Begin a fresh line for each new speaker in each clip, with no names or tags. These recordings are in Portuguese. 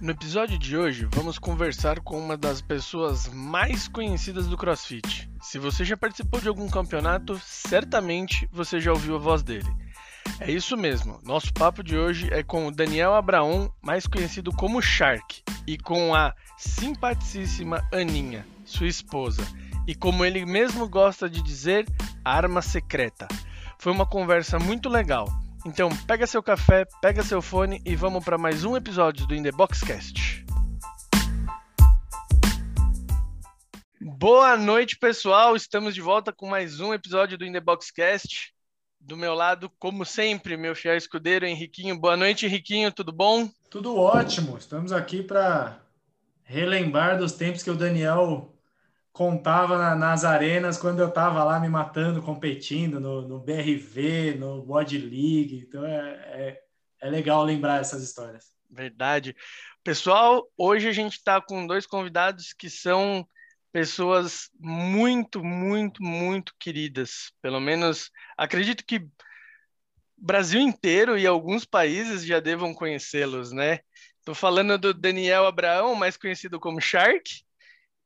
No episódio de hoje, vamos conversar com uma das pessoas mais conhecidas do CrossFit. Se você já participou de algum campeonato, certamente você já ouviu a voz dele. É isso mesmo, nosso papo de hoje é com o Daniel Abraão, mais conhecido como Shark, e com a simpaticíssima Aninha, sua esposa, e como ele mesmo gosta de dizer, arma secreta. Foi uma conversa muito legal. Então, pega seu café, pega seu fone e vamos para mais um episódio do In The Boxcast. Boa noite, pessoal. Estamos de volta com mais um episódio do In The Boxcast. Do meu lado, como sempre, meu fiel escudeiro Henriquinho. Boa noite, Henriquinho, tudo bom?
Tudo ótimo. Estamos aqui para relembrar dos tempos que o Daniel contava na, nas arenas quando eu estava lá me matando, competindo no, no, BRV, no Body League. Então é, é, é legal lembrar essas histórias.
Verdade. Pessoal, hoje a gente está com dois convidados que são pessoas muito, muito, muito queridas. Pelo menos acredito que Brasil inteiro e alguns países já devam conhecê-los, né? Estou falando do Daniel Abraão, mais conhecido como Shark,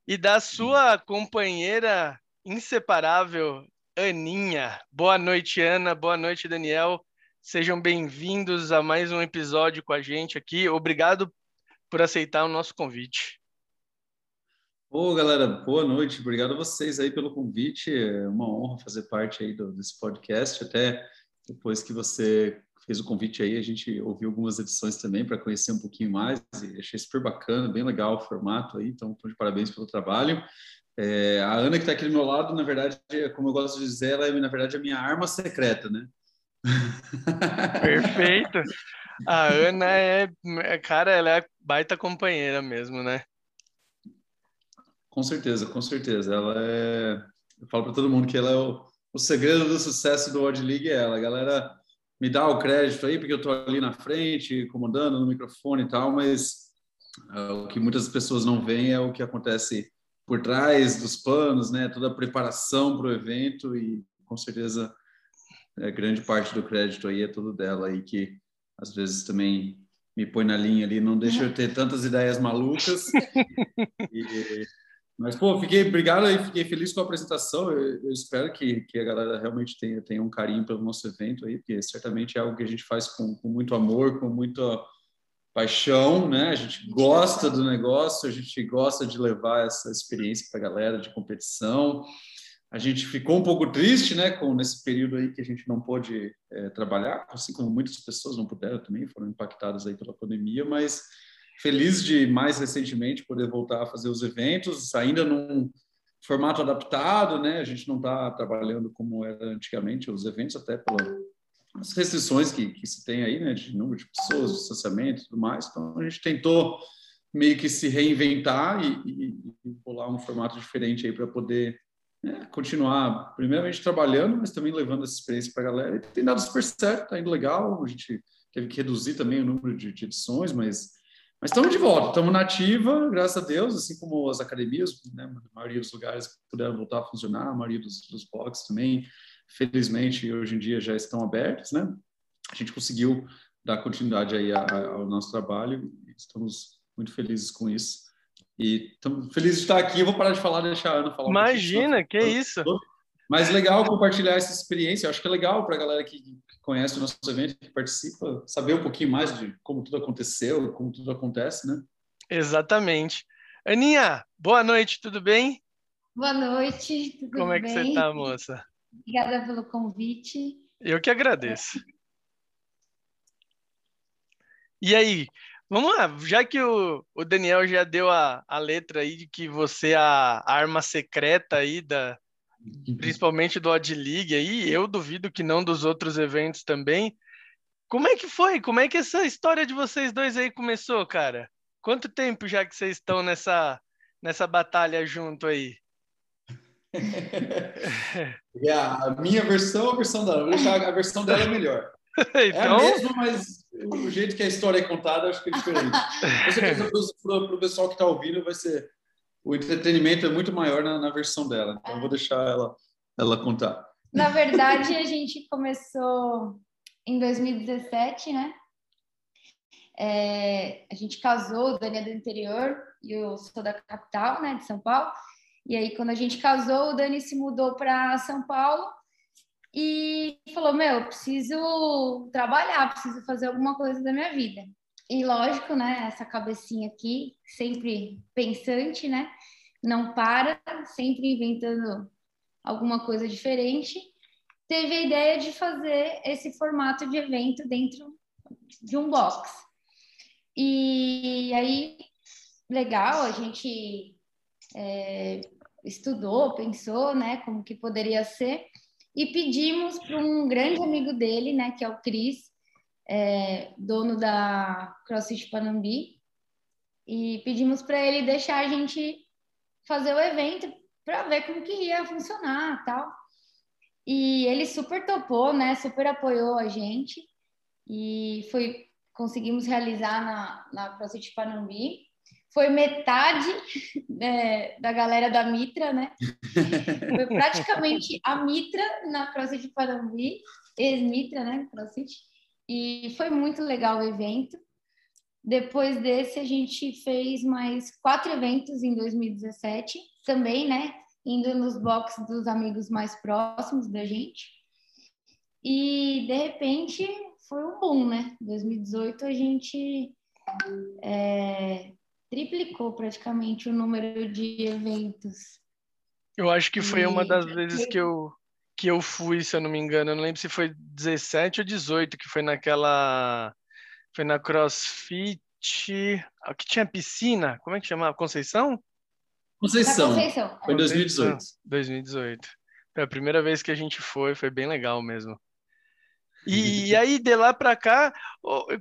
e da sua companheira inseparável, Aninha. Boa noite, Ana. Boa noite, Daniel. Sejam bem-vindos a mais um episódio com a gente aqui. Obrigado por aceitar o nosso convite.
Ô, galera, boa noite. Obrigado a vocês aí pelo convite. É uma honra fazer parte aí do, desse podcast. Até depois que você fez o convite aí, a gente ouviu algumas edições também para conhecer um pouquinho mais e achei super bacana, bem legal o formato aí, então de parabéns pelo trabalho. É, a Ana que está aqui do meu lado, na verdade, como eu gosto de dizer, ela é na verdade a minha arma secreta, né?
Perfeito. A Ana é, é, cara, ela é baita companheira mesmo, né?
Com certeza, com certeza. Ela é. Eu falo para todo mundo que ela é o, o segredo do sucesso do World League é ela. A galera me dá o crédito aí, porque eu estou ali na frente, comandando no microfone e tal, mas uh, o que muitas pessoas não veem é o que acontece por trás dos panos, né? Toda a preparação para o evento e com certeza é, grande parte do crédito aí é tudo dela aí que às vezes também me põe na linha ali, não deixa eu ter tantas ideias malucas. e, mas, pô, fiquei, obrigado aí, fiquei feliz com a apresentação. Eu, eu, espero que, que a galera realmente tenha, tenha um carinho pelo nosso evento aí, porque certamente é algo que a gente faz com, com muito amor, com muita paixão, né? A gente gosta do negócio, a gente gosta de levar essa experiência para a galera de competição. A gente ficou um pouco triste, né, com nesse período aí que a gente não pôde é, trabalhar, assim como muitas pessoas não puderam também, foram impactadas aí pela pandemia, mas feliz de mais recentemente poder voltar a fazer os eventos, ainda num formato adaptado, né? A gente não está trabalhando como era antigamente os eventos, até pelas restrições que, que se tem aí, né? De número de pessoas, distanciamento e tudo mais. Então, a gente tentou meio que se reinventar e, bolar um formato diferente aí para poder né, continuar, primeiramente trabalhando, mas também levando essa experiência para a galera. E tem dado super certo, está indo legal. A gente teve que reduzir também o número de, de edições, mas mas estamos de volta, estamos na ativa, graças a Deus, assim como as academias, né, a maioria dos lugares puderam voltar a funcionar, a maioria dos, dos boxes também, felizmente, hoje em dia já estão abertos, né? A gente conseguiu dar continuidade aí ao nosso trabalho e estamos muito felizes com isso. E estamos felizes de estar aqui. Eu vou parar de falar, deixar a Ana falar.
Imagina, um que é isso.
Mas legal compartilhar essa experiência. Eu acho que é legal para a galera que conhece o nosso evento, que participa, saber um pouquinho mais de como tudo aconteceu, como tudo acontece, né?
Exatamente. Aninha, boa noite, tudo bem?
Boa noite, tudo
Como
bem?
é que você está, moça?
Obrigada pelo convite.
Eu que agradeço. E aí, vamos lá, já que o, o Daniel já deu a, a letra aí de que você é a arma secreta aí da, principalmente do Odd League aí, eu duvido que não dos outros eventos também. Como é que foi? Como é que essa história de vocês dois aí começou, cara? Quanto tempo já que vocês estão nessa, nessa batalha junto aí?
é a minha versão, a versão dela. A versão dela é melhor. então... É a então? mesma, mas o jeito que a história é contada acho que é diferente. Com certeza para o pessoal que está ouvindo vai ser o entretenimento é muito maior na, na versão dela. Então, eu vou deixar ela, ela contar.
Na verdade, a gente começou em 2017, né? É, a gente casou, o Dani é do interior e eu sou da capital, né, de São Paulo. E aí, quando a gente casou, o Dani se mudou para São Paulo e falou: Meu, preciso trabalhar, preciso fazer alguma coisa da minha vida. E lógico, né, essa cabecinha aqui, sempre pensante, né, não para, sempre inventando alguma coisa diferente, teve a ideia de fazer esse formato de evento dentro de um box. E aí, legal, a gente é, estudou, pensou, né, como que poderia ser, e pedimos para um grande amigo dele, né, que é o Cris, é, dono da CrossFit Panambi, e pedimos para ele deixar a gente fazer o evento para ver como que ia funcionar tal. E ele super topou, né? Super apoiou a gente e foi conseguimos realizar na, na CrossFit Panambi. Foi metade é, da galera da Mitra, né? Foi praticamente a Mitra na CrossFit Panambi, ex-Mitra, né? CrossFit. E foi muito legal o evento. Depois desse, a gente fez mais quatro eventos em 2017, também, né? Indo nos boxes dos amigos mais próximos da gente. E, de repente, foi um boom, né? Em 2018, a gente é, triplicou praticamente o número de eventos.
Eu acho que foi e... uma das vezes que eu, que eu fui, se eu não me engano. Eu não lembro se foi 17 ou 18, que foi naquela foi na CrossFit, que tinha piscina, como é que chamava? Conceição?
Conceição. Conceição. Foi em 2018.
2018. Foi a primeira vez que a gente foi, foi bem legal mesmo. E, aí de lá para cá,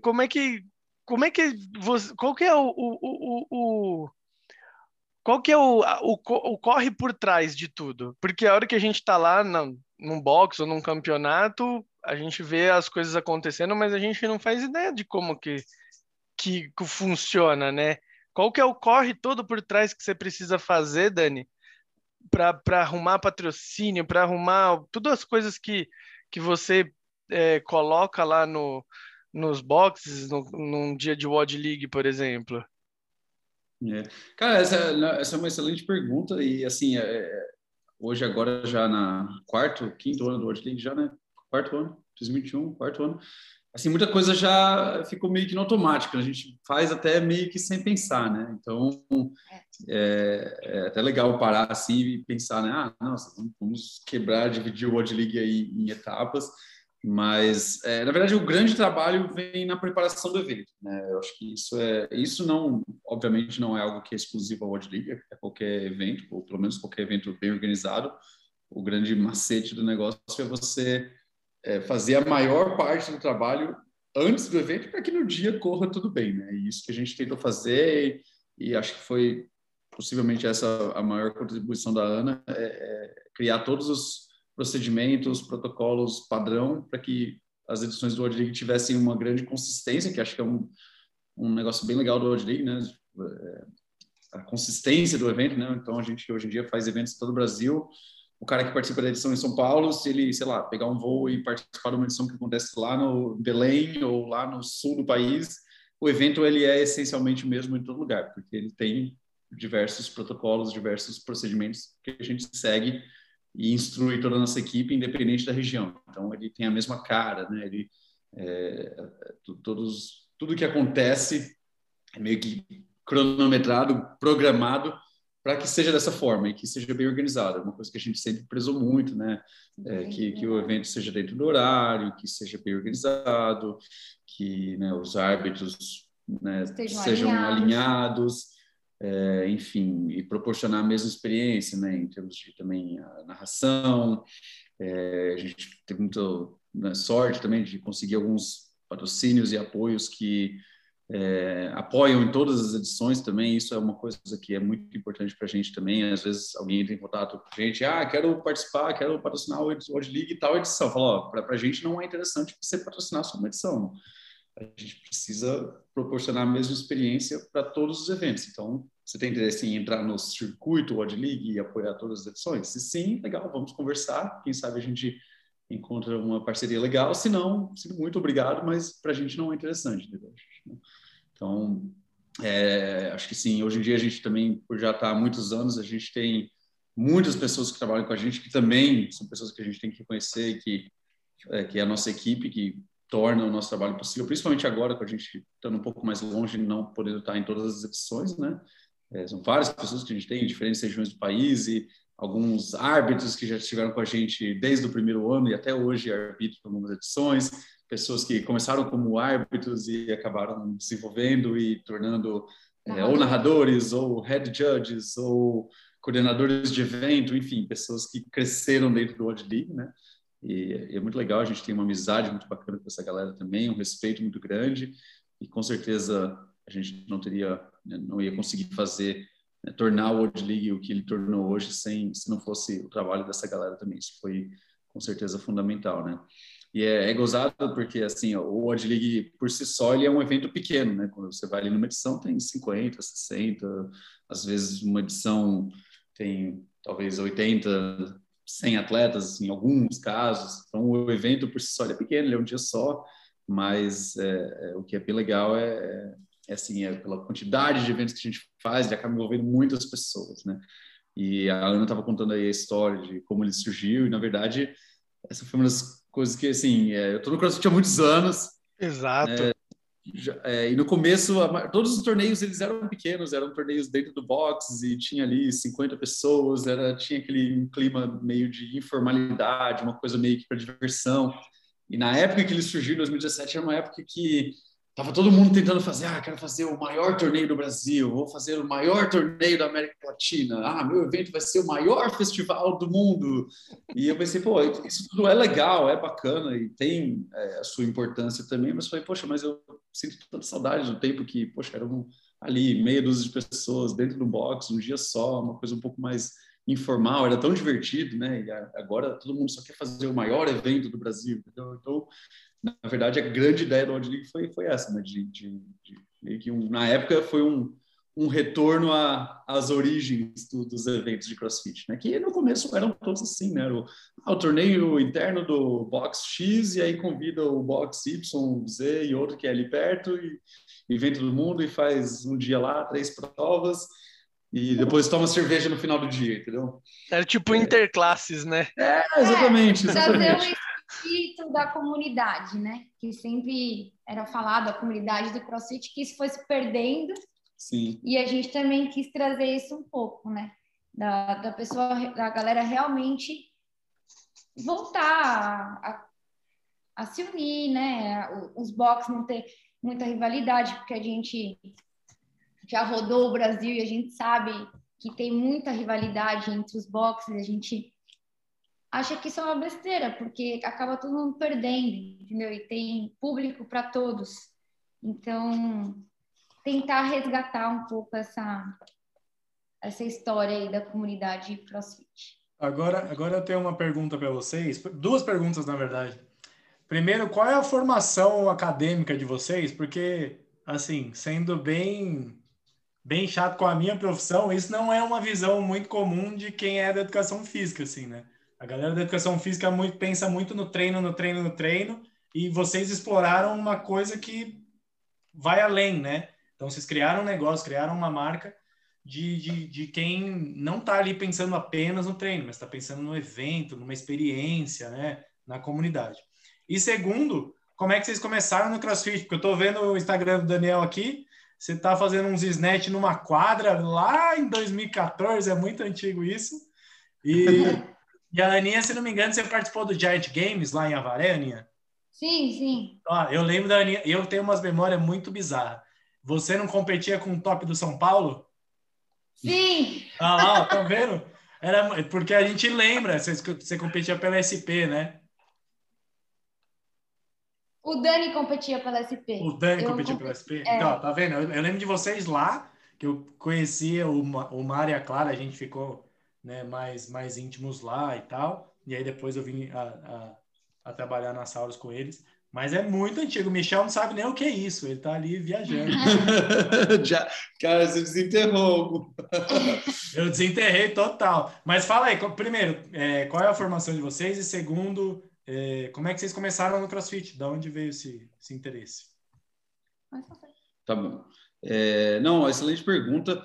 como é que como é que você, qual que é o, o, o, o qual que é o, o, o, corre por trás de tudo? Porque a hora que a gente está lá na, num box ou num campeonato, a gente vê as coisas acontecendo, mas a gente não faz ideia de como que, que, que funciona, né? Qual que é o corre todo por trás que você precisa fazer, Dani, para arrumar patrocínio, para arrumar todas as coisas que, que você é, coloca lá no, nos boxes no, num dia de WOD League, por exemplo?
É. Cara, essa, essa, é uma excelente pergunta e assim, é, é hoje agora já na quarto, quinto ano do World League já, né? Quarto ano, 2021, quarto ano. Assim, muita coisa já ficou meio que no automático, a gente faz até meio que sem pensar, né? Então, é, é até legal parar assim e pensar, né? Ah, nossa, vamos quebrar, dividir o World League aí em etapas mas, é, na verdade, o grande trabalho vem na preparação do evento. Né? Eu acho que isso é, isso não, obviamente, não é algo que é exclusivo ao World League, é qualquer evento, ou pelo menos qualquer evento bem organizado. O grande macete do negócio é você é, fazer a maior parte do trabalho antes do evento para que no dia corra tudo bem, né? E isso que a gente tentou fazer e, e acho que foi possivelmente essa a maior contribuição da Ana, é, é criar todos os procedimentos, protocolos padrão para que as edições do World League tivessem uma grande consistência, que acho que é um, um negócio bem legal do World League, né? É, a consistência do evento, né? Então a gente hoje em dia faz eventos em todo o Brasil. O cara que participa da edição em São Paulo, se ele, sei lá, pegar um voo e participar de uma edição que acontece lá no Belém ou lá no sul do país, o evento ele é essencialmente o mesmo em todo lugar, porque ele tem diversos protocolos, diversos procedimentos que a gente segue e instrui toda a nossa equipe, independente da região. Então, ele tem a mesma cara, né? Ele, é, todos, tudo que acontece é meio que cronometrado, programado para que seja dessa forma e que seja bem organizado. É uma coisa que a gente sempre prezou muito, né? É, que, que o evento seja dentro do horário, que seja bem organizado, que né, os árbitros né, sejam alinhados. alinhados é, enfim, e proporcionar a mesma experiência, né, em termos de também a narração. É, a gente teve muita né, sorte também de conseguir alguns patrocínios e apoios que é, apoiam em todas as edições também. Isso é uma coisa que é muito importante para a gente também. Às vezes alguém entra em contato com a gente, ah, quero participar, quero patrocinar o World League e tal edição. Fala, para a gente não é interessante você patrocinar só uma edição a gente precisa proporcionar a mesma experiência para todos os eventos. Então, você tem interesse em entrar no circuito World League e apoiar todas as edições? Se sim, legal, vamos conversar. Quem sabe a gente encontra uma parceria legal, se não, muito obrigado, mas para a gente não é interessante. Então, é, acho que sim, hoje em dia a gente também, por já estar há muitos anos, a gente tem muitas pessoas que trabalham com a gente que também são pessoas que a gente tem que conhecer, que, é, que é a nossa equipe, que torna o nosso trabalho possível, principalmente agora com a gente estando um pouco mais longe não podendo estar em todas as edições, né? É, são várias pessoas que a gente tem em diferentes regiões do país e alguns árbitros que já estiveram com a gente desde o primeiro ano e até hoje arbitram algumas edições, pessoas que começaram como árbitros e acabaram desenvolvendo e tornando é, ou narradores, ou head judges, ou coordenadores de evento, enfim, pessoas que cresceram dentro do World League, né? E, e, é muito legal, a gente tem uma amizade muito bacana com essa galera também, um respeito muito grande, e com certeza a gente não teria, né, não ia conseguir fazer, né, tornar o World League o que ele tornou hoje sem, se não fosse o trabalho dessa galera também. Isso foi com certeza fundamental, né? E é, é gozado porque, assim, o World League por si só ele é um evento pequeno, né? Quando você vai ali numa edição tem 50, 60, às vezes uma edição tem talvez 80, 100 atletas em alguns casos. Então, o evento por si só é pequeno, ele é um dia só, mas é, é, o que é bem legal é, é, é, assim, é pela quantidade de eventos que a gente faz, ele acaba envolvendo muitas pessoas, né? E a Ana estava contando aí a história de como ele surgiu, e na verdade, essa foi uma das coisas que, assim, é, eu estou no CrossFit há muitos anos.
Exato. Né?
é, e no começo, todos os torneios eles eram pequenos, eram torneios dentro do box e tinha ali 50 pessoas, era tinha aquele clima meio de informalidade, uma coisa meio que para diversão. E na época que ele surgiu, em 2017, era uma época que Tava todo mundo tentando fazer, ah, quero fazer o maior torneio do Brasil, vou fazer o maior torneio da América Latina, ah, meu evento vai ser o maior festival do mundo. E eu pensei, pô, isso tudo é legal, é bacana e tem é, a sua importância também, mas falei, poxa, mas eu sinto tanta saudade do tempo que, poxa, eram ali meia dúzia de pessoas dentro do box, um dia só, uma coisa um pouco mais informal, era tão divertido, né? E agora todo mundo só quer fazer o maior evento do Brasil, entendeu? Então, na verdade, a grande ideia do World League foi, foi essa, né? De, de, de que um, na época foi um, um retorno às origens do, dos eventos de CrossFit, né? Que no começo eram todos assim, né? O, ah, o torneio interno do box X e aí convida o box Y, Z e outro que é ali perto e, e vem todo mundo e faz um dia lá, três provas e depois toma cerveja no final do dia, entendeu?
Era tipo interclasses, né?
É, exatamente.
É,
exatamente
espírito da comunidade, né? Que sempre era falado, a comunidade do CrossFit, que isso foi se perdendo.
Sim.
E a gente também quis trazer isso um pouco, né? Da, da pessoa, da galera realmente voltar a, a se unir, né? Os box não ter muita rivalidade, porque a gente já rodou o Brasil e a gente sabe que tem muita rivalidade entre os boxes, a gente acha que isso é uma besteira, porque acaba todo mundo perdendo, entendeu? E tem público para todos. Então, tentar resgatar um pouco essa, essa história aí da comunidade CrossFit.
Agora, agora eu tenho uma pergunta para vocês, duas perguntas na verdade. Primeiro, qual é a formação acadêmica de vocês? Porque, assim, sendo bem bem chato com a minha profissão, isso não é uma visão muito comum de quem é da educação física, assim, né? A galera da educação física muito, pensa muito no treino, no treino, no treino, e vocês exploraram uma coisa que vai além, né? Então, vocês criaram um negócio, criaram uma marca de, de, de quem não está ali pensando apenas no treino, mas está pensando no evento, numa experiência, né? Na comunidade. E segundo, como é que vocês começaram no CrossFit? Porque eu estou vendo o Instagram do Daniel aqui, você está fazendo uns snatch numa quadra lá em 2014, é muito antigo isso. E E a Aninha, se não me engano, você participou do Giant Games lá em Avaré, Aninha?
Sim, sim.
Ó, eu lembro da Aninha, eu tenho umas memórias muito bizarras. Você não competia com o top do São Paulo?
Sim!
Ah lá, tá vendo? Era, porque a gente lembra, você, você competia pela SP, né?
O Dani competia pela SP.
O Dani eu competia pela SP? É. Então, tá vendo? Eu, eu, lembro de vocês lá, que eu conhecia o, o Mário e a Clara, a gente ficou né, mais, mais íntimos lá e tal. E aí depois eu vim a, a, a trabalhar nas aulas com eles. Mas é muito antigo. O Michel não sabe nem o que é isso. Ele tá ali viajando.
Já, cara, você desenterrou.
eu desenterrei total. Mas fala aí, primeiro, é, qual é a formação de vocês? E segundo, é, como é que vocês começaram no CrossFit? Da onde veio esse, esse interesse?
Tá bom. É, não, excelente pergunta.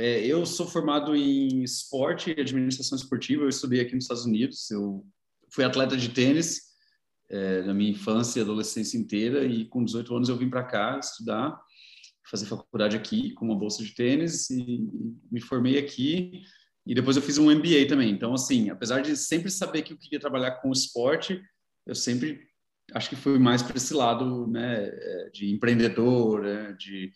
É, eu sou formado em esporte e administração esportiva. Eu estudei aqui nos Estados Unidos. Eu fui atleta de tênis é, na minha infância e adolescência inteira. E com 18 anos eu vim para cá estudar, fazer faculdade aqui com uma bolsa de tênis e, me formei aqui. E depois eu fiz um MBA também. Então, assim, apesar de sempre saber que eu queria trabalhar com esporte, eu sempre acho que fui mais para esse lado, né, é, de empreendedor, né, de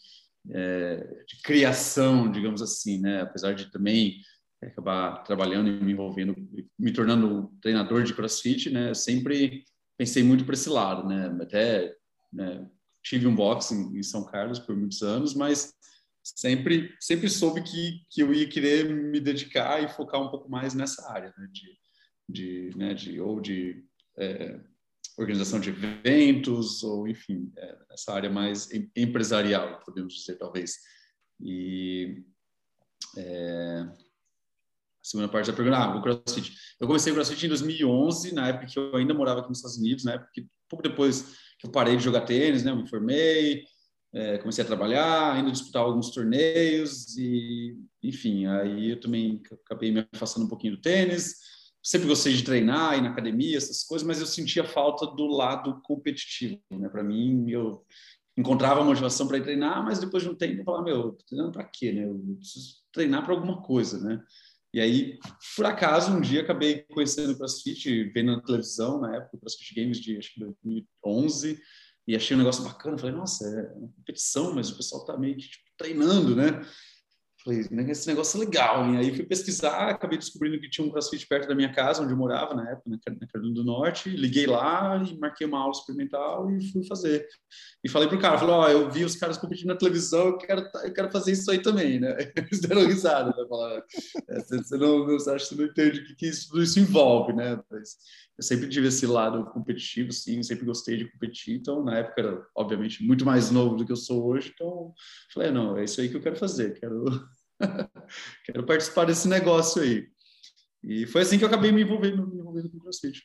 é, de criação, digamos assim, né? Apesar de também acabar trabalhando e me envolvendo, me tornando treinador de CrossFit, né? Eu sempre pensei muito para esse lado, né? Até né, tive um boxe em São Carlos por muitos anos, mas sempre sempre soube que, que eu ia querer me dedicar e focar um pouco mais nessa área, né? De, de, né? de ou de é, organização de eventos, ou enfim, é, essa área mais empresarial, podemos dizer, talvez. E é, a segunda parte da pergunta, ah, o CrossFit. Eu comecei o CrossFit em 2011, na época que eu ainda morava aqui nos Estados Unidos, na época que, pouco depois que eu parei de jogar tênis, né, eu me formei, é, comecei a trabalhar, ainda disputar alguns torneios e, enfim, aí eu também acabei me afastando um pouquinho do tênis, sempre gostei de treinar, ir na academia, essas coisas, mas eu sentia falta do lado competitivo, né? Para mim, eu encontrava motivação para treinar, mas depois de um tempo eu falava, meu, tô treinando para quê, né? Eu preciso treinar para alguma coisa, né? E aí, por acaso, um dia acabei conhecendo o CrossFit, vendo na televisão, na época, o CrossFit Games de acho que 2011, e achei um negócio bacana. Falei, nossa, é uma competição, mas o pessoal tá meio que tipo, treinando, né? Falei, né, esse negócio é legal. E aí fui pesquisar, acabei descobrindo que tinha um crossfit perto da minha casa, onde eu morava na época, na Carolina do Norte. Liguei lá e marquei uma aula experimental e fui fazer. E falei pro cara, falei, ó, oh, eu vi os caras competindo na televisão, eu quero, eu quero fazer isso aí também, né? Eles deram risada, né? Falaram, é, você, não, acha que você não entende o que, que isso, tudo isso envolve, né? Mas eu sempre tive esse lado competitivo, sim, sempre gostei de competir. Então, na época, era, obviamente, muito mais novo do que eu sou hoje. Então, falei, não, é isso aí que eu quero fazer, quero Quero participar desse negócio aí. E foi assim que eu acabei me envolvendo, me envolvendo com o CrossFit.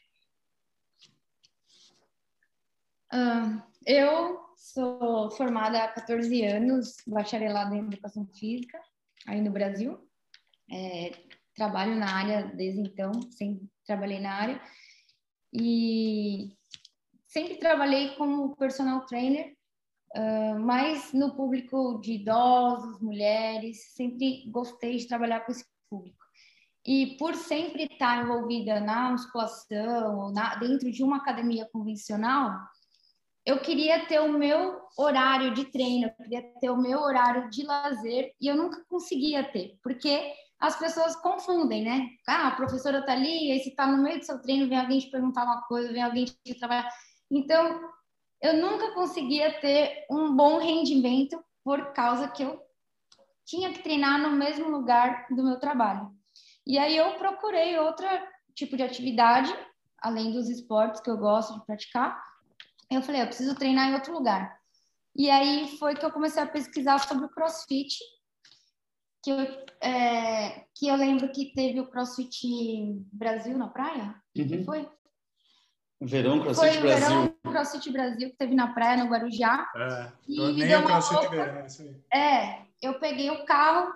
Uh, eu sou formada há 14 anos, bacharelada em Educação Física, aí no Brasil. É, trabalho na área desde então, sempre trabalhei na área. E sempre trabalhei como personal trainer Uh, mas no público de idosos, mulheres, sempre gostei de trabalhar com esse público. E por sempre estar envolvida na musculação, na, dentro de uma academia convencional, eu queria ter o meu horário de treino, eu queria ter o meu horário de lazer, e eu nunca conseguia ter, porque as pessoas confundem, né? Ah, a professora tá ali, aí você tá no meio do seu treino, vem alguém te perguntar uma coisa, vem alguém te trabalhar. Então, eu nunca conseguia ter um bom rendimento por causa que eu tinha que treinar no mesmo lugar do meu trabalho. E aí eu procurei outro tipo de atividade, além dos esportes que eu gosto de praticar. Eu falei, eu preciso treinar em outro lugar. E aí foi que eu comecei a pesquisar sobre o CrossFit, que eu, é, que eu lembro que teve o CrossFit Brasil na praia. Uhum. Foi?
Verão CrossFit Foi Brasil. Verão
CrossFit Brasil, que teve na praia, no Guarujá.
É, e o CrossFit Verão, isso aí.
É, eu peguei o carro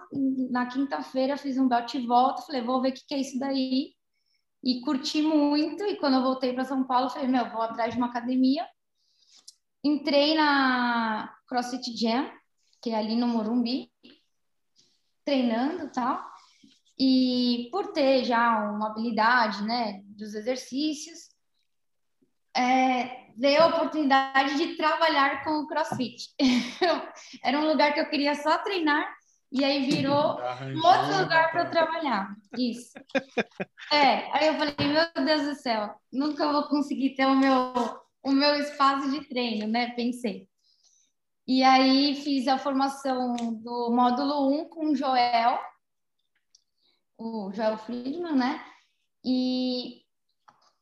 na quinta-feira, fiz um bate e volta, falei, vou ver o que, que é isso daí. E curti muito, e quando eu voltei para São Paulo, falei, meu, vou atrás de uma academia. Entrei na CrossFit Jam, que é ali no Morumbi, treinando e tal. E por ter já uma habilidade, né, dos exercícios, é, veio a oportunidade de trabalhar com o CrossFit. Era um lugar que eu queria só treinar e aí virou um outro lugar para trabalhar. Isso. É, aí eu falei, meu Deus do céu, nunca vou conseguir ter o meu, o meu espaço de treino, né? Pensei. E aí fiz a formação do módulo 1 com o Joel, o Joel Friedman, né? E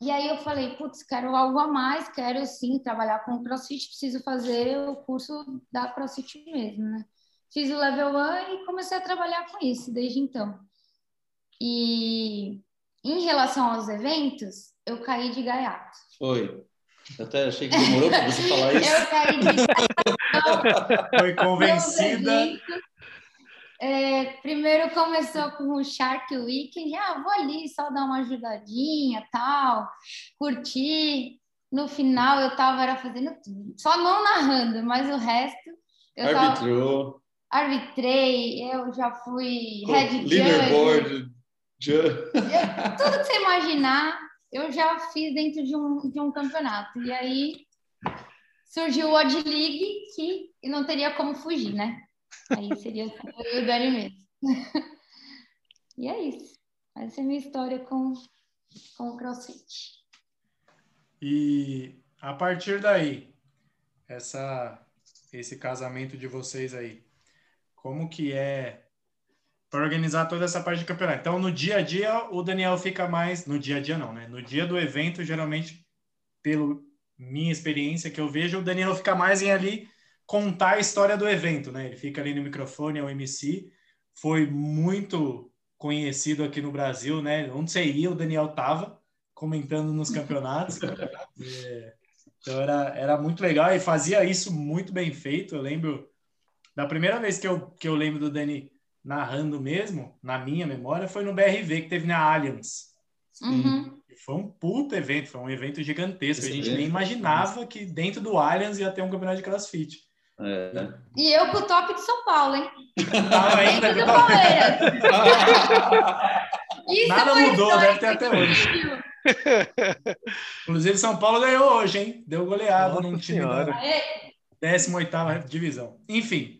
e aí eu falei, putz, quero algo a mais, quero sim trabalhar com CrossFit, preciso fazer o curso da CrossFit mesmo, né? Fiz o level 1 e comecei a trabalhar com isso desde então. E em relação aos eventos, eu caí de gaiato.
Foi. Eu até achei que demorou para você falar isso.
Eu caí de gaiato.
Foi convencida.
É, primeiro começou com o Shark Week, ah, vou ali só dar uma ajudadinha, tal, curtir. No final eu tava era fazendo tudo, só não narrando, mas o resto eu
Arbitrou.
Tava, arbitrei, eu já fui head
leaderboard.
judge. Eu, tudo que você imaginar, eu já fiz dentro de um, de um campeonato. E aí surgiu o Odd League, que não teria como fugir, né? Aí seria o Dani mesmo. e é isso. Essa é a minha história com, com o CrossFit.
E a partir daí, essa, esse casamento de vocês aí, como que é para organizar toda essa parte de campeonato? Então, no dia a dia, o Daniel fica mais. No dia a dia, não, né? No dia do evento, geralmente, pelo minha experiência que eu vejo, o Daniel fica mais em ali contar a história do evento, né? Ele fica ali no microfone, é o MC. Foi muito conhecido aqui no Brasil, né? Onde você ia, o Daniel tava comentando nos campeonatos. é, então era, era muito legal e fazia isso muito bem feito. Eu lembro da primeira vez que eu, que eu lembro do Dani narrando mesmo, na minha memória, foi no BRV que teve na Allianz.
Uhum.
Foi um puto evento, foi um evento gigantesco. Sim, a gente é. nem imaginava que dentro do Allianz ia ter um campeonato de crossfit.
É. E eu com o top de São Paulo, hein?
Ah, ainda do Palmeiras. Nada mudou, deve ter até hoje. Inclusive, São Paulo ganhou hoje, hein? Deu goleada no time senhora. da 18 divisão. Enfim.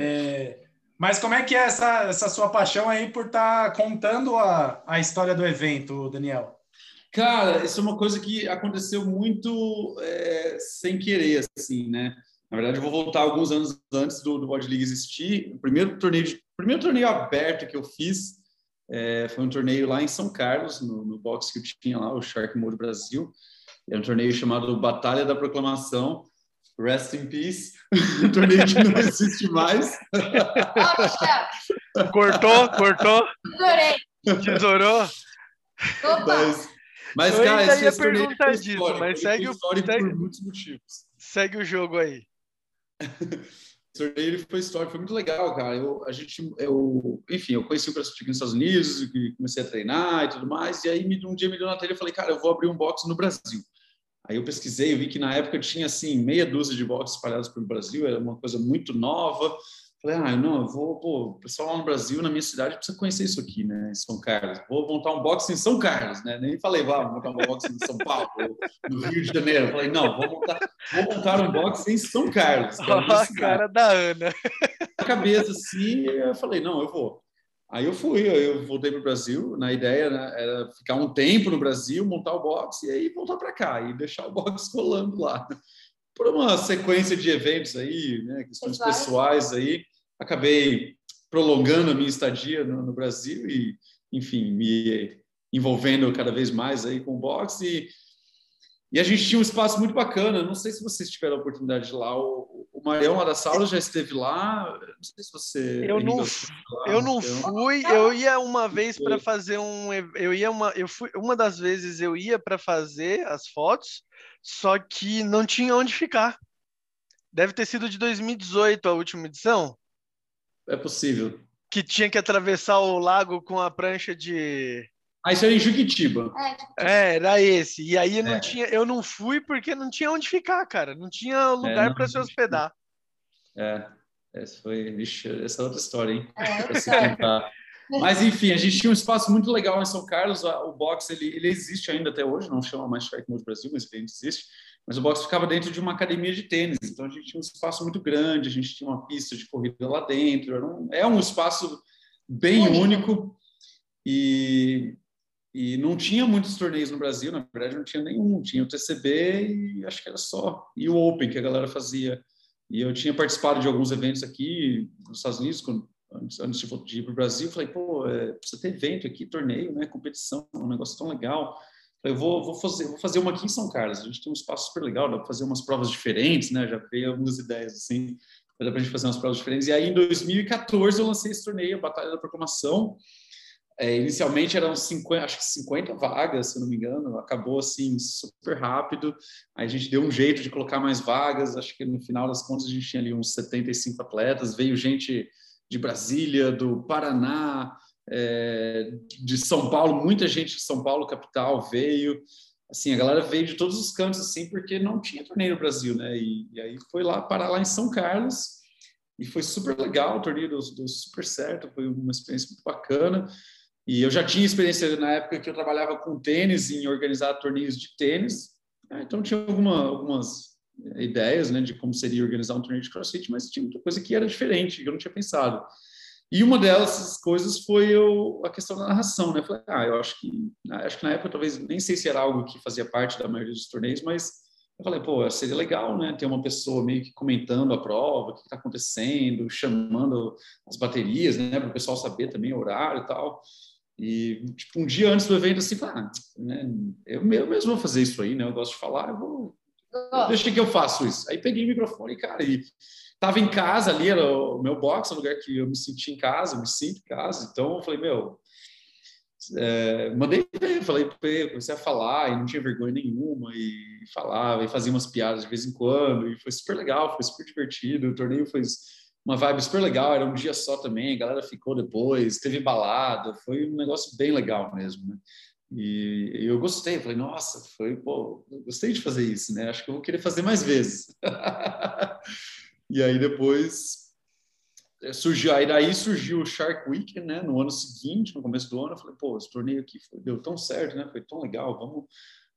É... Mas como é que é essa, essa sua paixão aí por estar tá contando a, a história do evento, Daniel?
Cara, isso é uma coisa que aconteceu muito é, sem querer, assim, né? Na verdade, eu vou voltar alguns anos antes do, do Body League existir. O primeiro torneio, de, primeiro torneio aberto que eu fiz é, foi um torneio lá em São Carlos, no, no box que eu tinha lá, o Shark Mode Brasil. Era um torneio chamado Batalha da Proclamação. Rest in Peace. um torneio que não existe mais.
cortou, cortou.
Tesourei.
Tesourou.
Mas, mas
eu
cara,
esse torneio perguntar disso, mas segue o, segue,
por muitos motivos.
Segue o jogo aí.
O torneio ele foi histórico, foi muito legal, cara. Eu, a gente, eu, enfim, eu conheci o CrossFit nos Estados Unidos, comecei a treinar e tudo mais, e aí um dia me deu na telha e falei, cara, eu vou abrir um box no Brasil. Aí eu pesquisei, eu vi que na época tinha assim meia dúzia de boxes espalhados pelo Brasil, era uma coisa muito nova. Falei, ah, não, eu vou, pô, o pessoal lá no Brasil, na minha cidade, precisa conhecer isso aqui, né, em São Carlos. Vou montar um box em São Carlos, né? Nem falei, vá, montar um box em São Paulo, no Rio de Janeiro. Falei, não, vou montar, vou montar um box em São Carlos.
Olha a cara da Ana.
A cabeça assim, eu falei, não, eu vou. Aí eu fui, eu voltei para o Brasil. Na ideia né, era ficar um tempo no Brasil, montar o box e aí voltar para cá e deixar o box rolando lá. Por uma sequência de eventos aí, né, questões pessoais aí, acabei prolongando a minha estadia no, no, Brasil e, enfim, me envolvendo cada vez mais aí com o boxe. E, e, a gente tinha um espaço muito bacana. Não sei se vocês tiveram a oportunidade de ir lá. O, o Marião lá da já esteve lá. Não sei se você.
Eu não, lá, eu não fui. Eu ia uma vez para fazer um. Eu ia uma. Eu fui uma das vezes eu ia para fazer as fotos, só que não tinha onde ficar. Deve ter sido de 2018 a última edição.
É possível.
Que tinha que atravessar o lago com a prancha de.
Ah, isso era em Juquitiba.
É, era esse. E aí não é. tinha, eu não fui porque não tinha onde ficar, cara. Não tinha lugar é, para se hospedar.
É, essa foi, vixe, essa é outra história, hein? É, Mas enfim, a gente tinha um espaço muito legal em São Carlos. O box ele, ele existe ainda até hoje, não chama mais Strike Mode Brasil, mas ele existe. Mas o box ficava dentro de uma academia de tênis, então a gente tinha um espaço muito grande, a gente tinha uma pista de corrida lá dentro, um, é um espaço bem único e, e não tinha muitos torneios no Brasil, na verdade não tinha nenhum, tinha o TCB e acho que era só, e o Open que a galera fazia. E eu tinha participado de alguns eventos aqui nos Estados Unidos, quando, antes, antes de ir para o Brasil, falei, pô, é, precisa ter evento aqui, torneio, né, competição, um negócio tão legal eu vou, vou, fazer, vou fazer uma aqui em São Carlos. A gente tem um espaço super legal, dá para fazer umas provas diferentes, né? Já veio algumas ideias assim, dá para a gente fazer umas provas diferentes. E aí, em 2014, eu lancei esse torneio, a Batalha da Proclamação. é, inicialmente eram 50, acho que 50 vagas, se não me engano, acabou assim super rápido. Aí a gente deu um jeito de colocar mais vagas. Acho que no final das contas a gente tinha ali uns 75 atletas. Veio gente de Brasília, do Paraná, é, de São Paulo, muita gente de São Paulo capital veio. Assim, a galera veio de todos os cantos assim, porque não tinha torneio no Brasil, né? E, e aí foi lá parar lá em São Carlos e foi super legal, o torneio deu, deu super certo, foi uma experiência muito bacana. E eu já tinha experiência na época que eu trabalhava com tênis, em organizar torneios de tênis. Né? Então tinha alguma, algumas ideias né, de como seria organizar um torneio de crossfit, mas tinha muita coisa que era diferente, que eu não tinha pensado. E uma dessas coisas foi eu, a questão da narração, né? Eu falei, ah, eu acho que, acho que na época talvez nem sei se era algo que fazia parte da maioria dos torneios, mas eu falei, pô, seria legal, né? Ter uma pessoa meio que comentando a prova, o que está acontecendo, chamando as baterias, né? Para o pessoal saber também o horário e tal. E, tipo, um dia antes do evento, assim, ah, né, eu, eu mesmo vou fazer isso aí, né? Eu gosto de falar, eu vou. Deixa que eu faço isso. Aí peguei o microfone, cara, e tava em casa ali, era o meu box, o lugar que eu me senti em casa, me sinto em casa. Então, eu falei, meu, é, mandei ver, falei, comecei a falar e não tinha vergonha nenhuma e falava e fazia umas piadas de vez em quando e foi super legal, foi super divertido. O torneio foi uma vibe super legal, era um dia só também, a galera ficou depois, teve balada, foi um negócio bem legal mesmo, né? E, e eu gostei, falei, nossa, foi, pô, gostei de fazer isso, né? Acho que eu vou querer fazer mais vezes. e aí depois eh, surgiu, aí daí surgiu o Shark Week, né? No ano seguinte, no começo do ano, eu falei, pô, esse torneio aqui foi, deu tão certo, né? Foi tão legal, vamos,